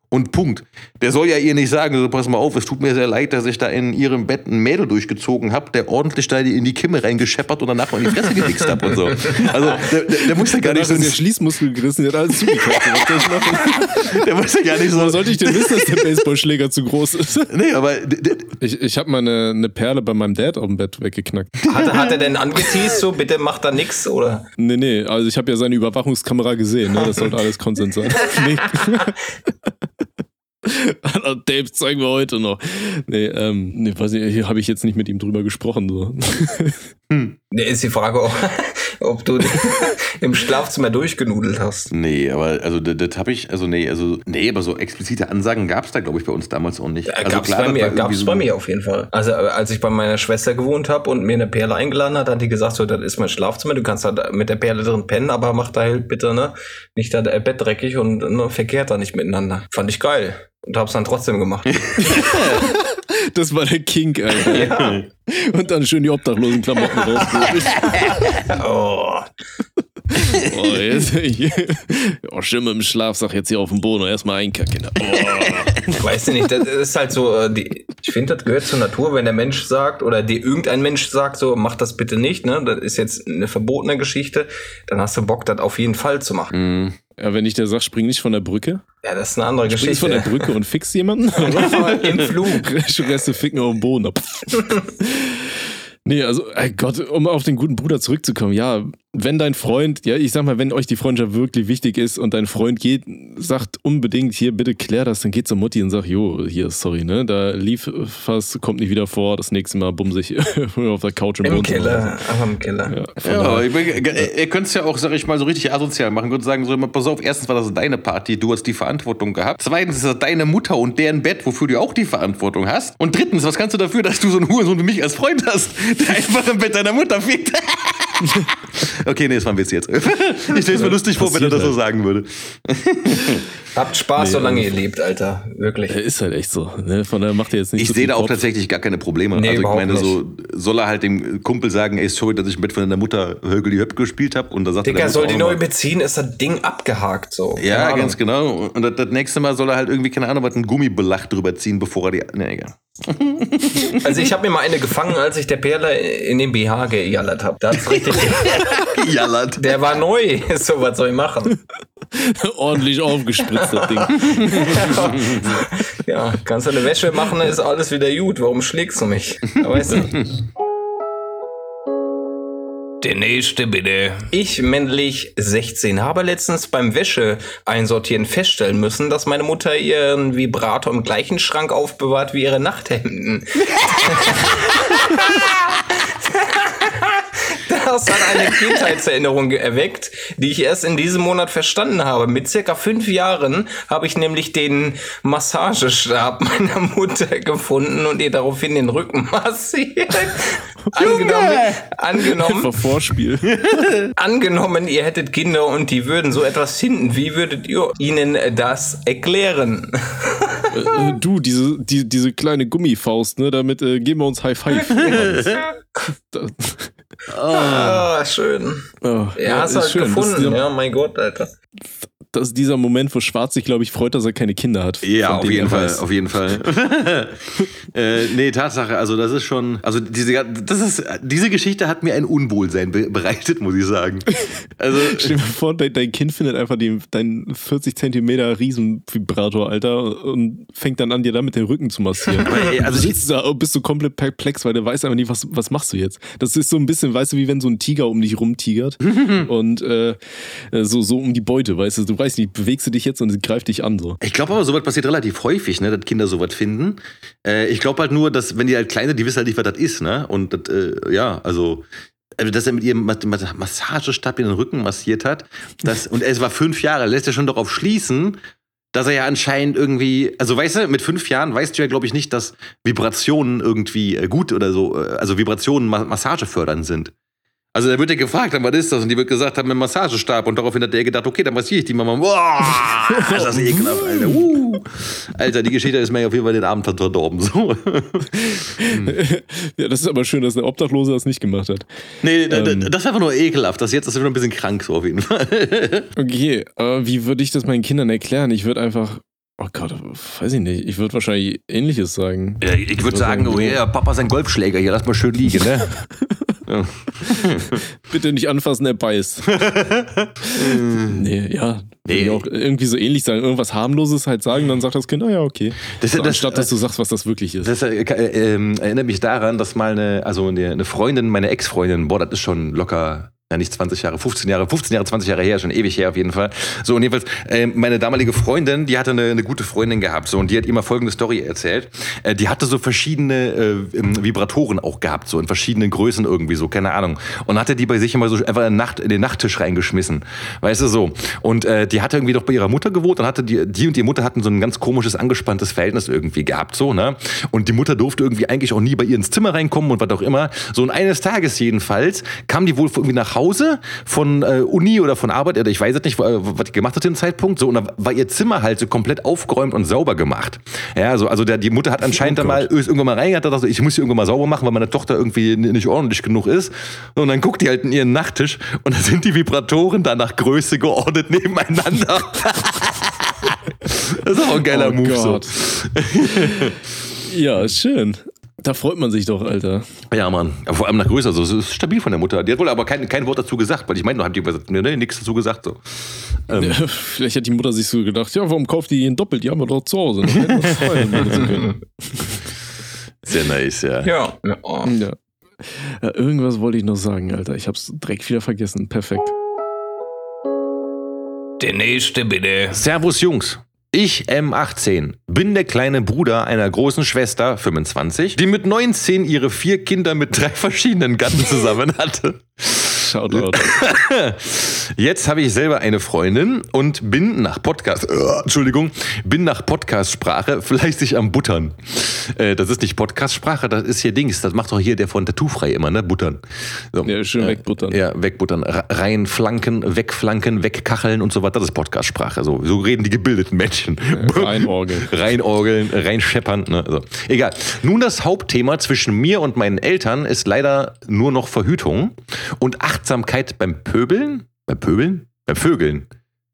und Punkt. Der soll ja ihr nicht sagen, so pass mal auf, es tut mir sehr leid, dass ich da in ihrem Bett ein Mädel durchgezogen habe, der ordentlich da in die Kimme reingescheppert und danach mal in die Fresse gewichst hab und so. Also der, der, der muss ja gar nicht so, der Schließmuskel gerissen, der hat alles zugekauft. Der muss ja gar nicht so. Sollte ich denn wissen, dass der Baseballschläger zu groß ist? Nee, aber Ich, ich habe mal eine, eine Perle bei meinem Dad auf dem Bett weggeknackt. Hat, hat er denn angeteased, so bitte macht da nix, oder? Nee, nee, also ich habe ja seine Überwachungskamera gesehen, ne? Das sollte alles Konsens sein. Nee. Dave zeigen wir heute noch. Nee, ähm, nee, weiß ich, hier habe ich jetzt nicht mit ihm drüber gesprochen. So. Da ist die Frage, ob, ob du im Schlafzimmer durchgenudelt hast. nee, aber also das, das habe ich, also nee, also nee, aber so explizite Ansagen gab es da, glaube ich, bei uns damals auch nicht. Äh, Also gab's klar, bei mir, gab's irgendwie bei so- mir auf jeden Fall. Also äh, als ich bei meiner Schwester gewohnt habe und mir eine Perle eingeladen hat, hat die gesagt, so, das ist mein Schlafzimmer, du kannst da mit der Perle drin pennen, aber mach da halt bitte, ne, nicht da der Bett dreckig und ne, verkehrt da nicht miteinander. Fand ich geil. Und hab's dann trotzdem gemacht. Das war der Kink, Alter. ja. Und dann schön die obdachlosen Klamotten rausgeholt. Oh. Oh, jetzt, oh, schön mit dem Schlafsack jetzt hier auf dem Boden und erstmal einkacken. Oh. Ich weiß nicht, das ist halt so, äh, die, ich finde, das gehört zur Natur, wenn der Mensch sagt oder dir irgendein Mensch sagt, so, mach das bitte nicht, ne, das ist jetzt eine verbotene Geschichte, dann hast du Bock, das auf jeden Fall zu machen. Mhm. Ja, wenn ich dir sag, spring nicht von der Brücke, Ja, das ist eine andere springst von der Geschichte. Brücke und fix jemanden. Im Flug. Reste ficken auf dem Boden. Nee, also, ey Gott, um auf den guten Bruder zurückzukommen, ja, wenn dein Freund, ja, ich sag mal, wenn euch die Freundschaft wirklich wichtig ist und dein Freund geht, sagt unbedingt, hier, bitte klär das, dann geht zur Mutti und sagt, jo, hier, sorry, ne, da lief was, kommt nicht wieder vor, das nächste Mal bumse ich auf der Couch im, Im. Keller, aber im Keller. Ja, Ja, daher- aber ich bin, ihr könnt es ja auch, sag ich mal, so richtig asozial machen. Könnt sagen, so, pass auf, erstens war das deine Party, du hast die Verantwortung gehabt. Zweitens ist das deine Mutter und deren Bett, wofür du auch die Verantwortung hast. Und drittens, was kannst du dafür, dass du so einen Hurensohn wie mich als Freund hast, der einfach im Bett deiner Mutter fickt? okay, nee, das war ein Witz jetzt. Ich stelle es mir lustig vor, wenn er das so Passiert sagen würde. Habt Spaß, Nee, solange ihr lebt, Alter. Wirklich. Er ist halt echt so, ne, von daher macht er jetzt nicht Ich so sehe da auch Kopf. tatsächlich gar keine Probleme. Nee, also ich meine, so soll er halt dem Kumpel sagen, ey, sorry, dass ich Bett von deiner Mutter Högeli Höpp gespielt habe. Und da sagt er, Digga, der soll die neu beziehen, ist das Ding abgehakt so. Keine Ja, Ahnung. ganz genau. Und das, das nächste Mal soll er halt irgendwie, keine Ahnung, was ein Gummibelach drüber ziehen, bevor er die. Ne, egal. Also ich habe mir mal eine gefangen, als ich der Perle in den BH gejallert habe. Da hat's richtig. Jallert. der war neu. So, was soll ich machen? Ordentlich aufgespritzt, das Ding. Ja, kannst du eine Wäsche machen, dann ist alles wieder gut. Warum schlägst du mich? Weißt du? Der nächste bitte. Ich, männlich 16, habe letztens beim Wäsche einsortieren feststellen müssen, dass meine Mutter ihren Vibrator im gleichen Schrank aufbewahrt wie ihre Nachthemden. Das hat eine Kindheitserinnerung erweckt, die ich erst in diesem Monat verstanden habe. Mit circa fünf Jahren habe ich nämlich den Massagestab meiner Mutter gefunden und ihr daraufhin den Rücken massiert. angenommen, angenommen, Vorspiel. angenommen, ihr hättet Kinder und die würden so etwas finden. Wie würdet ihr ihnen das erklären? Äh, du, diese, die, diese kleine Gummifaust, ne, damit äh, geben wir uns High Five. Da- Ah, schön. oh, Ja, hast du halt schön. Gefunden. ja- Ja, mein Gott, Alter. Das ist dieser Moment, wo Schwarz sich, glaube ich, freut, dass er keine Kinder hat. Ja, auf jeden Fall, weiß. auf jeden Fall. äh, nee, Tatsache, also das ist schon, also diese, das ist, diese Geschichte hat mir ein Unwohlsein be bereitet, muss ich sagen. Also, Stell dir vor, dein, dein Kind findet einfach den, deinen 40 Zentimeter Riesenvibrator, Alter, und fängt dann an, dir damit den Rücken zu massieren. ey, also du ich- da und bist so komplett perplex, weil du weißt einfach nicht, was, was machst du jetzt. Das ist so ein bisschen, weißt du, wie wenn so ein Tiger um dich rumtigert und äh, so, so um die Beute, weißt du, du weißt nicht, bewegst du dich jetzt und sie greift dich an, so. Ich glaube aber, sowas passiert relativ häufig, ne, dass Kinder sowas finden. Äh, ich glaube halt nur, dass, wenn die halt kleine, die wissen halt nicht, was das ist, ne? Und das, äh, ja, also, also, dass er mit ihrem Mas- Mas- Massagestab in den Rücken massiert hat. Das, und es war fünf Jahre, lässt ja schon darauf schließen, dass er ja anscheinend irgendwie, also weißt du, mit fünf Jahren weißt du ja, glaube ich, nicht, dass Vibrationen irgendwie äh, gut oder so, äh, also Vibrationen ma massagefördernd sind. Also da wird er gefragt, haben, was ist das? Und die wird gesagt haben, mit Massagestab. Und daraufhin hat der gedacht, okay, dann massiere ich die Mama. Boah, ist das ekelhaft, Alter. Uh. Alter, die Geschichte ist mir auf jeden Fall den Abend verdorben. So. ja, das ist aber schön, dass der Obdachlose das nicht gemacht hat. Nee, Ähm. das ist einfach nur ekelhaft. Das jetzt ist schon ein bisschen krank, so auf jeden Fall. Okay, aber wie würde ich das meinen Kindern erklären? Ich würde einfach, oh Gott, weiß ich nicht, ich würde wahrscheinlich Ähnliches sagen. Ja, ich würde sagen, oh yeah, Papa ist ein Golfschläger, hier lass mal schön liegen, ne? Bitte nicht anfassen, er beißt. nee, ja. Nee. Auch irgendwie so ähnlich sagen. Irgendwas harmloses halt sagen, dann sagt das Kind, ah ja, okay. Das- so, das- anstatt, dass du sagst, was das wirklich ist. Das äh, äh, ähm, erinnert mich daran, dass mal eine, also eine, eine Freundin, meine Ex-Freundin, boah, das ist schon locker, ja nicht 20 Jahre, 15 Jahre, 15 Jahre, 20 Jahre her, schon ewig her auf jeden Fall. So, und jedenfalls, äh, meine damalige Freundin, die hatte eine, eine gute Freundin gehabt, so, und die hat immer folgende Story erzählt. Äh, die hatte so verschiedene äh, ähm, Vibratoren auch gehabt, so in verschiedenen Größen irgendwie, so, keine Ahnung. Und hatte die bei sich immer so einfach in, den Nacht, in den Nachttisch reingeschmissen. Weißt du, so. Und äh, die hatte irgendwie doch bei ihrer Mutter gewohnt und hatte die, die und die Mutter hatten so ein ganz komisches, angespanntes Verhältnis irgendwie gehabt, so, ne? Und die Mutter durfte irgendwie eigentlich auch nie bei ihr ins Zimmer reinkommen und was auch immer. So, und eines Tages jedenfalls kam die wohl irgendwie nach Hause von äh, Uni oder von Arbeit, oder ich weiß es nicht, äh, was die gemacht hat zu dem Zeitpunkt, so, und da war ihr Zimmer halt so komplett aufgeräumt und sauber gemacht. Ja, so, also der, die Mutter hat anscheinend Oh da mal irgendwann mal reingegangen, hat gesagt, ich muss hier irgendwann mal sauber machen, weil meine Tochter irgendwie nicht ordentlich genug ist. Und dann guckt die halt in ihren Nachttisch und da sind die Vibratoren da nach Größe geordnet nebeneinander. das ist auch ein geiler Oh Move so. Gott. ja, ist schön. Da freut man sich doch, Alter. Ja, Mann. Aber vor allem nach Größe. Also, es ist stabil von der Mutter. Die hat wohl aber kein, kein Wort dazu gesagt, weil ich meine, hat die nee, nee, nichts dazu gesagt. So. Ähm, Vielleicht hat die Mutter sich so gedacht, ja, warum kauft die ihn doppelt? Die haben wir doch zu Hause. Freuen, sehr nice, ja. Ja. ja. oh. Ja. Ja, irgendwas wollte ich noch sagen, Alter. Ich hab's direkt wieder vergessen. Perfekt. Der nächste bitte. Servus, Jungs. Ich, M18, bin der kleine Bruder einer großen Schwester, 25, die mit 19 ihre vier Kinder mit drei verschiedenen Gatten zusammen hatte. Shoutout. Jetzt habe ich selber eine Freundin und bin nach Podcast, äh, Entschuldigung, bin nach Podcast-Sprache fleißig am Buttern. Äh, das ist nicht Podcast-Sprache, das ist hier Dings. Das macht doch hier der von Tattoo-frei immer, ne? Buttern. So. Ja, schön wegbuttern. Ja, wegbuttern. Reinflanken, wegflanken, wegkacheln und so weiter. Das ist Podcast-Sprache. So, so reden die gebildeten Menschen. reinorgeln. Reinorgeln, reinscheppern. Ne? So. Egal. Nun das Hauptthema zwischen mir und meinen Eltern ist leider nur noch Verhütung und Achtsamkeit beim Pöbeln. Beim Pöbeln? Beim Vögeln.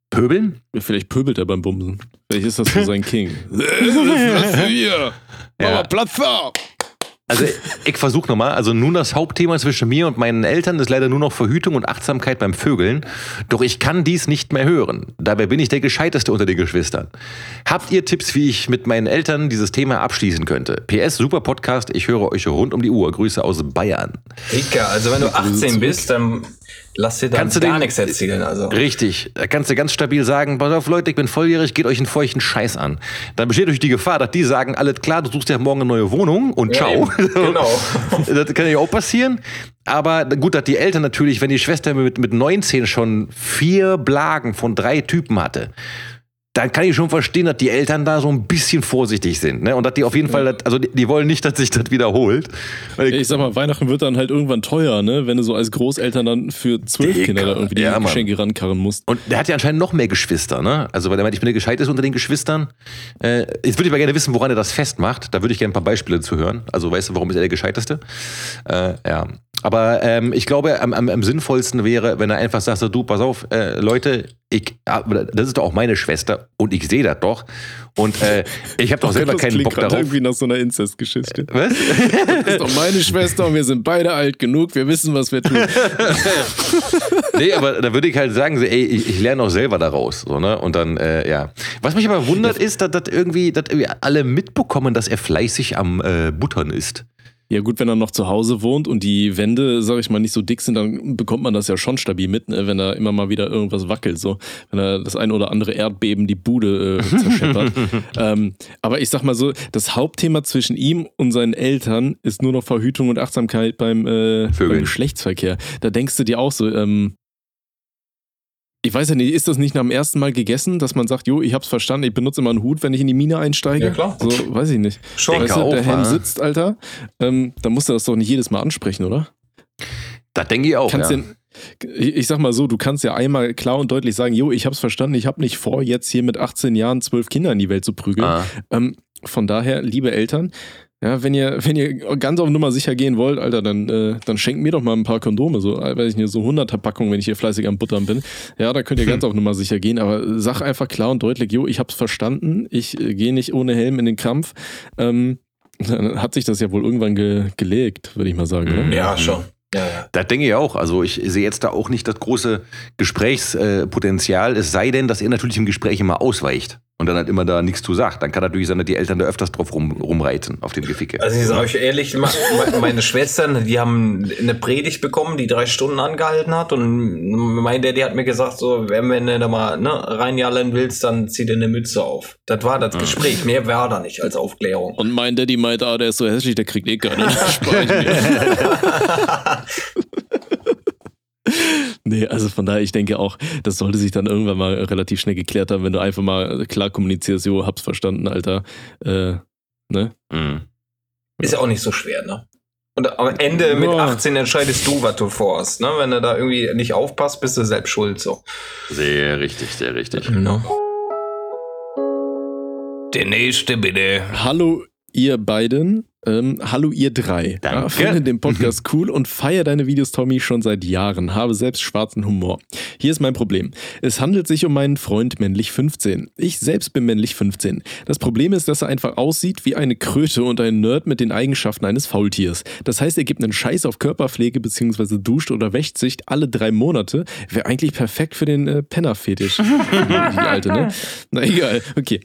Pöbeln? Vielleicht pöbelt er beim Bumsen. Vielleicht ist das so sein King. Platz hier! Ja. Mama, Platz da! Also ich versuche nochmal. Also nun das Hauptthema zwischen mir und meinen Eltern ist leider nur noch Verhütung und Achtsamkeit beim Vögeln. Doch ich kann dies nicht mehr hören. Dabei bin ich der Gescheiteste unter den Geschwistern. Habt ihr Tipps, wie ich mit meinen Eltern dieses Thema abschließen könnte? PS, super Podcast. Ich höre euch rund um die Uhr. Grüße aus Bayern. Dicker, also wenn du 18 bist, dann lass dir dann Kannst du gar den- nichts erzählen. Also. Richtig. Da kannst du ganz stabil sagen, pass auf Leute, ich bin volljährig, geht euch einen feuchten Scheiß an. Dann besteht euch die Gefahr, dass die sagen, alles klar, du suchst ja morgen eine neue Wohnung und Ja, ciao. eben. Genau. Das kann ja auch passieren. Aber gut, dass die Eltern natürlich, wenn die Schwester mit, mit 19 schon vier Blagen von drei Typen hatte, dann kann ich schon verstehen, dass die Eltern da so ein bisschen vorsichtig sind. Ne? Und dass die auf jeden Fall, das- also die, die wollen nicht, dass sich das wiederholt. Weil Ich sag mal, Weihnachten wird dann halt irgendwann teuer, ne? Wenn du so als Großeltern dann für zwölf Dicker. Kinder da irgendwie die Ja. Geschenke rankarren musst. Und der hat ja anscheinend noch mehr Geschwister, ne? Also, weil er meint, ich bin der Gescheiteste unter den Geschwistern. Äh, jetzt würde ich mal gerne wissen, woran er das festmacht. Da würde ich gerne ein paar Beispiele zu hören. Also, weißt du, warum ist er der Gescheiteste? Äh, ja. Aber ähm, ich glaube, am, am, am sinnvollsten wäre, wenn er einfach sagt, so, du, pass auf, äh, Leute, ich, das ist doch auch meine Schwester und ich sehe das doch. Und äh, ich habe doch selber das keinen Bock darauf. irgendwie nach so einer Inzestgeschichte. Was? Das ist doch meine Schwester und wir sind beide alt genug, wir wissen, was wir tun. nee, aber da würde ich halt sagen, so, ey, ich, ich lerne auch selber daraus. So, ne? Und dann, äh, ja. Was mich aber wundert, ist, dass, dass, irgendwie, dass irgendwie alle mitbekommen, dass er fleißig am äh, Buttern ist. Ja, gut, wenn er noch zu Hause wohnt und die Wände, sag ich mal, nicht so dick sind, dann bekommt man das ja schon stabil mit, ne? wenn da immer mal wieder irgendwas wackelt, so. Wenn er das ein oder andere Erdbeben die Bude äh, zerscheppert. ähm, aber ich sag mal so, das Hauptthema zwischen ihm und seinen Eltern ist nur noch Verhütung und Achtsamkeit beim, äh, beim Geschlechtsverkehr. Da denkst du dir auch so, ähm, ich weiß ja nicht, ist das nicht nach dem ersten Mal gegessen, dass man sagt, jo, ich hab's verstanden, ich benutze immer einen Hut, wenn ich in die Mine einsteige? Ja, klar. So, weiß ich nicht. Schon. Weißt du, auch, der Helm ja. sitzt, Alter, ähm, dann musst du das doch nicht jedes Mal ansprechen, oder? Das denke ich auch. kannst ja. den, ich ich sag mal so, du kannst ja einmal klar und deutlich sagen, jo, ich hab's verstanden, ich hab nicht vor, jetzt hier mit 18 Jahren zwölf Kinder in die Welt zu prügeln. Ah. Ähm, von daher, liebe Eltern, ja, wenn ihr, wenn ihr ganz auf Nummer sicher gehen wollt, Alter, dann, äh, dann schenkt mir doch mal ein paar Kondome, so, äh, weiß ich nicht, so 100er Packungen, wenn ich hier fleißig am Buttern bin. Ja, da könnt ihr ganz auf Nummer sicher gehen, aber sag einfach klar und deutlich, jo, ich hab's verstanden, ich äh, gehe nicht ohne Helm in den Kampf. Ähm, dann hat sich das ja wohl irgendwann ge gelegt, würde ich mal sagen, Mhm. Ja, schon. Ja, ja. Das denke ich auch. Also ich sehe jetzt da auch nicht das große Gesprächspotenzial, es sei denn, dass er natürlich im Gespräch immer ausweicht und dann halt immer da nichts zu sagt. Dann kann natürlich sein, dass die Eltern da öfters drauf rum, rumreiten, auf dem Geficke. Also ich sage euch ehrlich, meine Schwestern, die haben eine Predigt bekommen, die drei Stunden angehalten hat und mein Daddy hat mir gesagt, so, wenn, wenn du da mal ne, reinjallen willst, dann zieh dir eine Mütze auf. Das war das Gespräch, mehr war da nicht als Aufklärung. Und mein Daddy meinte, ah, der ist so hässlich, der kriegt eh keine. Nee, also von daher, ich denke auch, das sollte sich dann irgendwann mal relativ schnell geklärt haben, wenn du einfach mal klar kommunizierst, jo, hab's verstanden, Alter. Äh, ne? Mhm. Ist ja auch nicht so schwer, ne? Und am Ende mit Ja. 18 entscheidest du, was du vorhast, ne? Wenn du da irgendwie nicht aufpasst, bist du selbst schuld, so. Sehr richtig, sehr richtig. Ne? Der nächste bitte. Hallo, ihr beiden. Ähm, hallo, ihr drei. Danke. Ja, finde den Podcast cool und feiere deine Videos, Tommy, schon seit Jahren. Habe selbst schwarzen Humor. Hier ist mein Problem. Es handelt sich um meinen Freund männlich 15. Ich selbst bin männlich 15. Das Problem ist, dass er einfach aussieht wie eine Kröte und ein Nerd mit den Eigenschaften eines Faultiers. Das heißt, er gibt einen Scheiß auf Körperpflege bzw. duscht oder wäscht sich alle drei Monate. Wäre eigentlich perfekt für den äh, Penner-Fetisch. die, die alte, ne? Na egal, okay.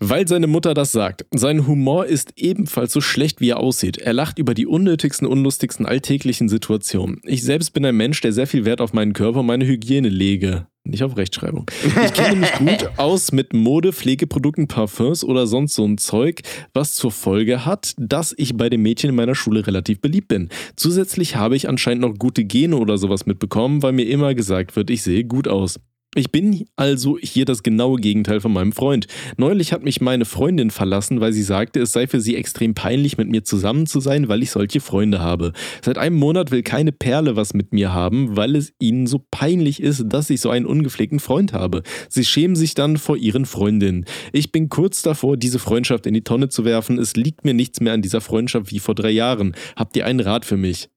Weil seine Mutter das sagt. Sein Humor ist ebenfalls so schlecht, wie er aussieht. Er lacht über die unnötigsten, unlustigsten alltäglichen Situationen. Ich selbst bin ein Mensch, der sehr viel Wert auf meinen Körper und meine Hygiene lege. Nicht auf Rechtschreibung. Ich kenne mich gut aus mit Mode, Pflegeprodukten, Parfums oder sonst so ein Zeug, was zur Folge hat, dass ich bei den Mädchen in meiner Schule relativ beliebt bin. Zusätzlich habe ich anscheinend noch gute Gene oder sowas mitbekommen, weil mir immer gesagt wird, ich sehe gut aus. Ich bin also hier das genaue Gegenteil von meinem Freund. Neulich hat mich meine Freundin verlassen, weil sie sagte, es sei für sie extrem peinlich, mit mir zusammen zu sein, weil ich solche Freunde habe. Seit einem Monat will keine Perle was mit mir haben, weil es ihnen so peinlich ist, dass ich so einen ungepflegten Freund habe. Sie schämen sich dann vor ihren Freundinnen. Ich bin kurz davor, diese Freundschaft in die Tonne zu werfen. Es liegt mir nichts mehr an dieser Freundschaft wie vor drei Jahren. Habt ihr einen Rat für mich?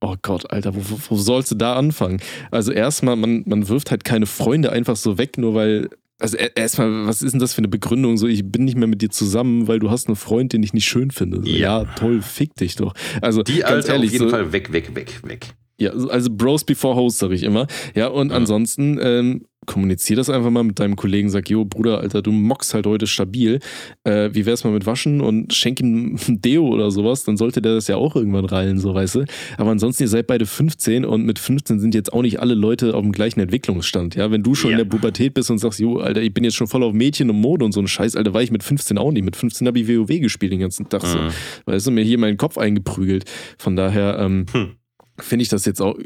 Oh Gott, Alter, wo, wo, wo sollst du da anfangen? Also erstmal, man, man wirft halt keine Freunde einfach so weg, nur weil. Also erstmal, was ist denn das für eine Begründung? So, ich bin nicht mehr mit dir zusammen, weil du hast einen Freund, den ich nicht schön finde. So, Ja. ja. toll, fick dich doch. Also Die ganz Alte ehrlich, auf jeden so, Fall weg, weg, weg, weg. Ja, also Bros before Host, sag ich immer. Ja, und Ja. ansonsten ähm, kommunizier das einfach mal mit deinem Kollegen. Sag, jo, Bruder, Alter, du mockst halt heute stabil. Äh, wie wär's mal mit Waschen und schenk ihm ein Deo oder sowas? Dann sollte der das ja auch irgendwann reilen, so weißt du. Aber ansonsten, ihr seid beide 15 und mit 15 sind jetzt auch nicht alle Leute auf dem gleichen Entwicklungsstand. Ja, wenn du schon Ja. in der Pubertät bist und sagst, jo, Alter, ich bin jetzt schon voll auf Mädchen und Mode und so ein Scheiß, Alter, war ich mit 15 auch nicht. Mit 15 habe ich WoW gespielt den ganzen Tag so. Mhm. Weißt du, mir hier meinen Kopf eingeprügelt. Von daher, ähm, Hm. Finde ich das jetzt auch.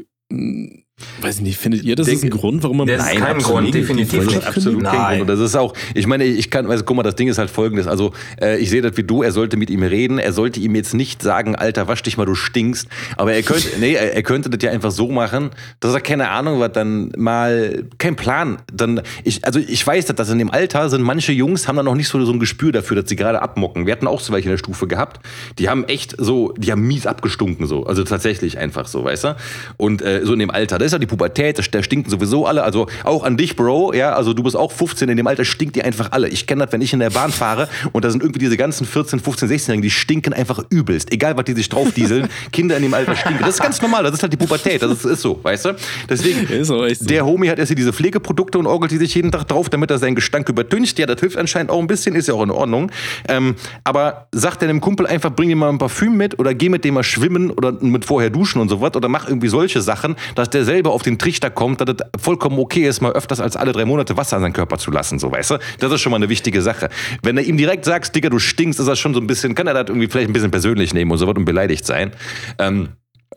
Weiß ich nicht, findet ihr, das ist ein Grund, warum man Das ist Nein, kein absolut Grund, definitiv Die nicht. Absolut kündigen? kein Nein. Grund. Und das ist auch, ich meine, ich kann, also guck mal, das Ding ist halt folgendes. Also, äh, ich sehe das wie du, er sollte mit ihm reden, er sollte ihm jetzt nicht sagen, Alter, wasch dich mal, du stinkst. Aber er könnte, nee, er, er könnte das ja einfach so machen, dass er keine Ahnung was dann mal, kein Plan. Dann, ich, also ich weiß, dass das in dem Alter sind manche Jungs, haben dann noch nicht so, so ein Gespür dafür, dass sie gerade abmocken. Wir hatten auch so welche in der Stufe gehabt, die haben echt so, die haben mies abgestunken so. Also tatsächlich einfach so, weißt du? Und äh, so in dem Alter, das ist ja die Pubertät, da da stinken sowieso alle. Also auch an dich, Bro, ja, also du bist auch 15, in dem Alter stinkt ihr einfach alle. Ich kenne das, wenn ich in der Bahn fahre und da sind irgendwie diese ganzen 14, 15, 16-Jährigen, die stinken einfach übelst. Egal, was die sich draufdieseln, Kinder in dem Alter stinken. Das ist ganz normal, das ist halt die Pubertät, das ist, ist so, weißt du? Deswegen, so. der Homie hat erst hier diese Pflegeprodukte und orgelt die sich jeden Tag drauf, damit er seinen Gestank übertüncht. Ja, das hilft anscheinend auch ein bisschen, ist ja auch in Ordnung. Ähm, aber sagt deinem Kumpel einfach, bring dir mal ein Parfüm mit oder geh mit dem mal schwimmen oder mit vorher duschen und sowas oder mach irgendwie solche Sachen, dass der selber auf den Trichter kommt, dass es vollkommen okay ist, mal öfters als alle drei Monate Wasser an seinen Körper zu lassen, so weißt du? Das ist schon mal eine wichtige Sache. Wenn er ihm direkt sagst, Digga, du stinkst, ist das schon so ein bisschen, kann er das irgendwie vielleicht ein bisschen persönlich nehmen und so was und beleidigt sein. Ähm,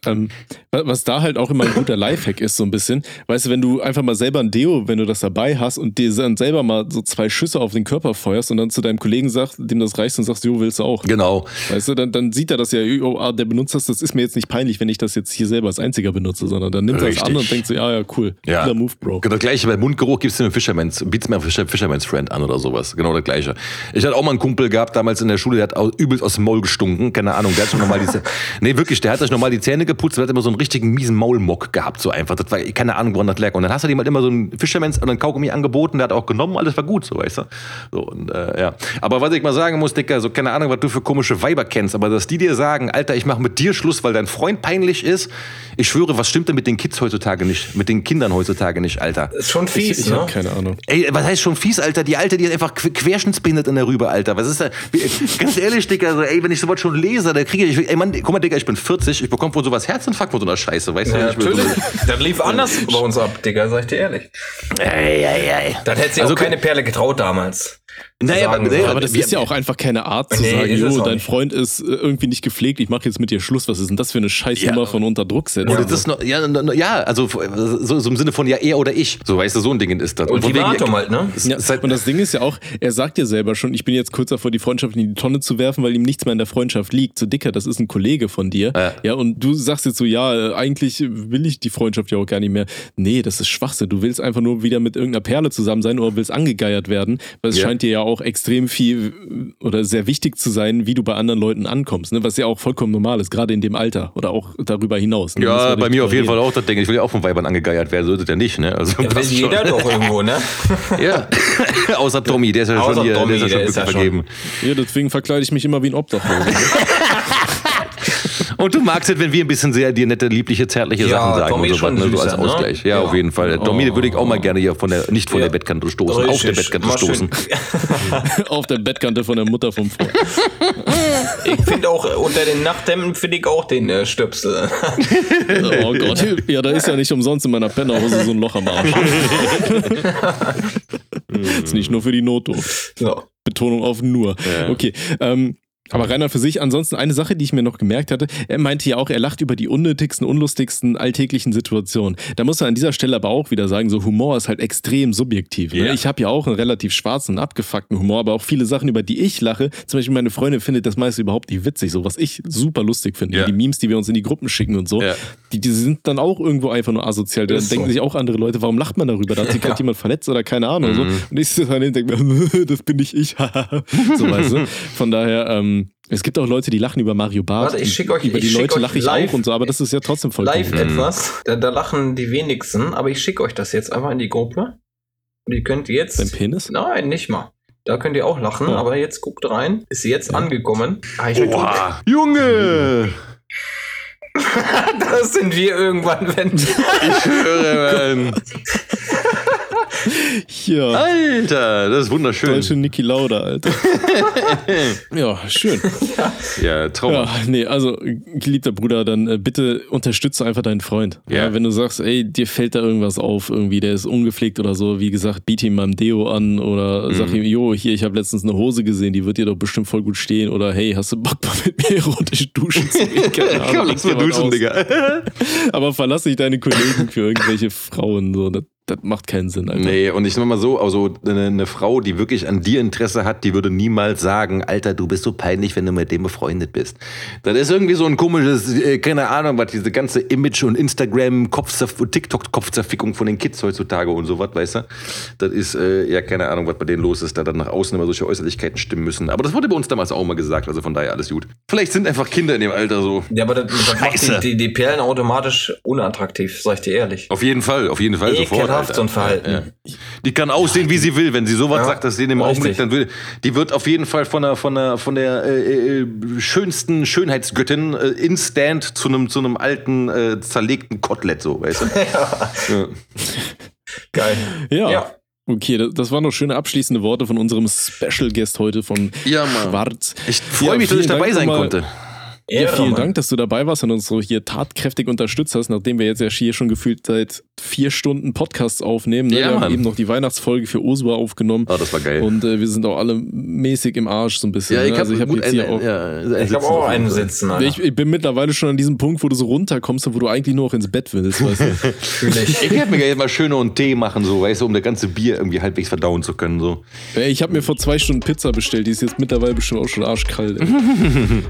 Ähm, wa- was da halt auch immer ein guter Lifehack ist, so ein bisschen. Weißt du, wenn du einfach mal selber ein Deo, wenn du das dabei hast und dir dann selber mal so zwei Schüsse auf den Körper feuerst und dann zu deinem Kollegen sagst, dem das reicht und sagst, jo, willst du auch. genau. Weißt du, dann, dann sieht er das ja, oh, ah, der benutzt das, das ist mir jetzt nicht peinlich, wenn ich das jetzt hier selber als einziger benutze, sondern dann nimmt er das an und denkt so, ja, ja, cool. Ja. Cooler Move, Bro. Genau das gleiche bei Mundgeruch gibt's den Fisherman's, biet's mir Fisher, Fisherman's Friend an oder sowas. Genau das gleiche. Ich hatte auch mal einen Kumpel gehabt, damals in der Schule, der hat übelst aus dem Maul gestunken. Keine Ahnung, der hat schon nochmal die Zähne. Nee, wirklich, der hat sich nochmal die Zähne geputzt, der hat immer so einen richtigen miesen Maulmock gehabt, so einfach. Das war keine Ahnung, woran das lag. Und dann hast du ihm halt immer so einen Fisherman's oder einen Kaugummi angeboten, der hat auch genommen, alles war gut, so weißt du. So, und, äh, ja. Aber was ich mal sagen muss, Dicker, so keine Ahnung, was du für komische Weiber kennst, aber dass die dir sagen, Alter, ich mache mit dir Schluss, weil dein Freund peinlich ist, ich schwöre, was stimmt denn mit den Kids heutzutage nicht, mit den Kindern heutzutage nicht, Alter? Ist schon Ich, fies, ich ne? habe keine Ahnung. Ey, was heißt schon fies, Alter? Die Alte, die ist einfach que- querschnittsbehindert in der Rübe, Alter. Was ist da? Ganz ehrlich, Digga, so, ey, wenn ich sowas schon lese, da kriege ich, ey, Mann, guck mal, Digga, ich bin 40, ich bekomme von sowas Herzinfarkt von so einer Scheiße, weißt du? Ja, will so- natürlich. Das lief anders bei uns ab, Digga, sag ich dir ehrlich. Ey, ey, ey. Dann hätte sie Also, auch keine Perle getraut damals. Naja, sagen, aber. Aber das wir- ist ja auch einfach keine Art zu Nee, sagen, jo, dein nicht. Freund ist äh, irgendwie nicht gepflegt, ich mache jetzt mit dir Schluss. Was ist denn das für eine Scheißnummer Ja. von unter Druck setzen? Und das noch, ja, ja, also so, so im Sinne von ja, er oder ich. So, weißt du, so ein Ding ist das. Und von wegen- halt, ne? Ja, ist halt- und das Ding ist ja auch, er sagt ja selber schon, ich bin jetzt kurz davor, die Freundschaft in die Tonne zu werfen, weil ihm nichts mehr in der Freundschaft liegt. So dicker, das ist ein Kollege von dir. Ja. Ja, und du sagst jetzt so, ja, eigentlich will ich die Freundschaft ja auch gar nicht mehr. Nee, das ist Schwachsinn. Du willst einfach nur wieder mit irgendeiner Perle zusammen sein oder willst angegeiert werden. Weil es Ja. scheint dir ja auch extrem viel oder sehr wichtig zu sein, wie du bei anderen Leuten ankommst. Ne? Was ja auch vollkommen normal ist, gerade in dem Alter oder auch darüber hinaus. Ne? Ja, bei mir auf jeden Fall auch das Ding. Ich will ja auch von Weibern angegeiert werden, so ist es ja nicht, ne? Also, Ja, will schon. jeder doch irgendwo, ne? Ja. Außer Tommy, der ist ja Außer schon hier, Tommy, der ist ja der schon ist ja vergeben. Ja, deswegen verkleide ich mich immer wie ein Obdachloser. Und du magst es, wenn wir ein bisschen sehr dir nette, liebliche, zärtliche Ja, Sachen sagen Tommy und so was, ne? so als ne? Ausgleich. Ja, Ja. auf jeden Fall. Tommy würde ich auch mal gerne hier von der, nicht von Ja. der Bettkante stoßen, auf der Richtig. Bettkante Mal stoßen. auf der Bettkante von der Mutter vom Freund. Ich finde auch, unter den Nachthemden finde ich auch den äh, Stöpsel. Oh Gott. Ja, da ist ja nicht umsonst in meiner Pennerhose so ein Loch am Arsch. ist nicht nur für die Notdurft. so. Betonung auf nur. Ja. Okay. Ähm, aber Rainer für sich, ansonsten eine Sache, die ich mir noch gemerkt hatte, er meinte ja auch, er lacht über die unnötigsten, unlustigsten alltäglichen Situationen. Da muss man an dieser Stelle aber auch wieder sagen, so Humor ist halt extrem subjektiv. Ne? Ich habe ja auch einen relativ schwarzen abgefuckten Humor, aber auch viele Sachen, über die ich lache. Zum Beispiel meine Freundin findet das meist überhaupt nicht witzig, so was ich super lustig finde. Ja. Die Memes, die wir uns in die Gruppen schicken und so, Ja. die, die sind dann auch irgendwo einfach nur asozial. Dann Ist denken so. sich auch andere Leute, warum lacht man darüber? Da hat sich gerade jemand verletzt oder keine Ahnung. Mhm. So. Und ich sitze dann und denke mir, das bin nicht ich. so weißt du. Von daher, ähm, es gibt auch Leute, die lachen über Mario Barth. Warte, ich und schick euch- Über ich die schick Leute lache ich live- auch und so, aber das ist ja trotzdem vollkommen. Live etwas. Da, da lachen die wenigsten, aber ich schicke euch das jetzt einfach in die Gruppe. Und ihr könnt jetzt. Dein Penis? Nein, nicht mal. Da könnt ihr auch lachen, Ja. aber jetzt guckt rein. Ist sie jetzt angekommen? Ah, Oha. Junge! Das sind wir irgendwann, wenn. Ich höre, Mann. Ja. Alter, das ist wunderschön. Deutsche Niki Lauda, Alter. ja, schön. Ja, Traum. Ja, nee, also, geliebter Bruder, dann äh, bitte unterstütze einfach deinen Freund. Ja. Ja. wenn du sagst, ey, dir fällt da irgendwas auf, irgendwie, der ist ungepflegt oder so, wie gesagt, biete ihm mal ein Deo an oder Mhm. sag ihm, jo, hier, ich habe letztens eine Hose gesehen, die wird dir doch bestimmt voll gut stehen oder hey, hast du Bock mal mit mir erotisch duschen zu gehen? Keine Ahnung, Komm, lass mal duschen, aus. Digga. Aber verlass nicht deine Kollegen für irgendwelche Frauen, so, das, das macht keinen Sinn, Alter. Nee, und ich sag mal so, also eine, eine Frau, die wirklich an dir Interesse hat, die würde niemals sagen, Alter, du bist so peinlich, wenn du mit dem befreundet bist. Das ist irgendwie so ein komisches, äh, keine Ahnung, was diese ganze Image- und Instagram, TikTok-Kopfzerfickung von den Kids heutzutage und sowas, weißt du? Das ist, äh, ja, keine Ahnung, was bei denen los ist, da dann nach außen immer solche Äußerlichkeiten stimmen müssen. Aber das wurde bei uns damals auch mal gesagt, also von daher alles gut. Vielleicht sind einfach Kinder in dem Alter so. Ja, aber das, das macht die, die, die Perlen automatisch unattraktiv, sag ich dir ehrlich. Auf jeden Fall, auf jeden Fall sofort. Ekelhaft Alter. so ein Verhalten. Ja, ja. Die kann aussehen, wie sie will. Wenn sie sowas Ja, sagt, dass sie in dem. Augenblick dann will, die wird auf jeden Fall von der, von der, von der äh, äh, schönsten Schönheitsgöttin äh, instant zu einem zu einem alten, äh, zerlegten Kotelett, so, weißt du? ja. Geil. Ja. Ja. Okay, das, waren noch schöne abschließende Worte von unserem Special Guest heute von Ja, Mann. Schwarz. Ich freue Ja, mich, dass ich dabei Dank sein konnte. Ja, vielen Mann. Dank, dass du dabei warst und uns so hier tatkräftig unterstützt hast, nachdem wir jetzt ja hier schon gefühlt seit vier Stunden Podcasts aufnehmen. Ne? Ja, wir haben Mann. eben noch die Weihnachtsfolge für Osua aufgenommen. Oh, das war geil. Und äh, wir sind auch alle mäßig im Arsch so ein bisschen. ja, ich ne? habe also hab gut jetzt hier einen, auch. ja, einen Ich Sitzen habe auch einen sitzen, Alter. Ich, ich bin mittlerweile schon an diesem Punkt, wo du so runterkommst und wo du eigentlich nur noch ins Bett willst, weißt du? Ich. Hätte mir gerne mal schöner und Tee machen, so, weißt du, um das ganze Bier irgendwie halbwegs verdauen zu können. So. Ich habe mir vor zwei Stunden Pizza bestellt, die ist jetzt mittlerweile bestimmt auch schon arschkalt.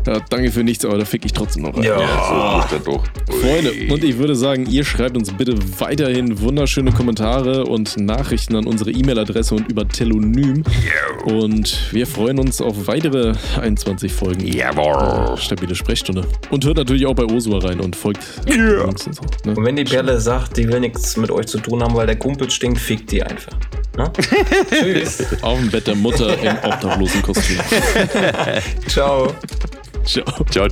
Ja, danke für nichts, aber da fick ich trotzdem noch rein. Ja. So ist das doch. Freunde, und ich würde sagen, ihr schreibt uns bitte weiterhin wunderschöne Kommentare und Nachrichten an unsere E-Mail-Adresse und über Telonym. Und wir freuen uns auf weitere 21 Folgen. Jawohl. Stabile Sprechstunde. Und hört natürlich auch bei Osua rein und folgt Yeah. uns und so. Ne? Und wenn die Perle sagt, die will nichts mit euch zu tun haben, weil der Kumpel stinkt, fickt die einfach. Ne? Tschüss. Auf dem Bett der Mutter im obdachlosen Kostüm. Ciao. Ciao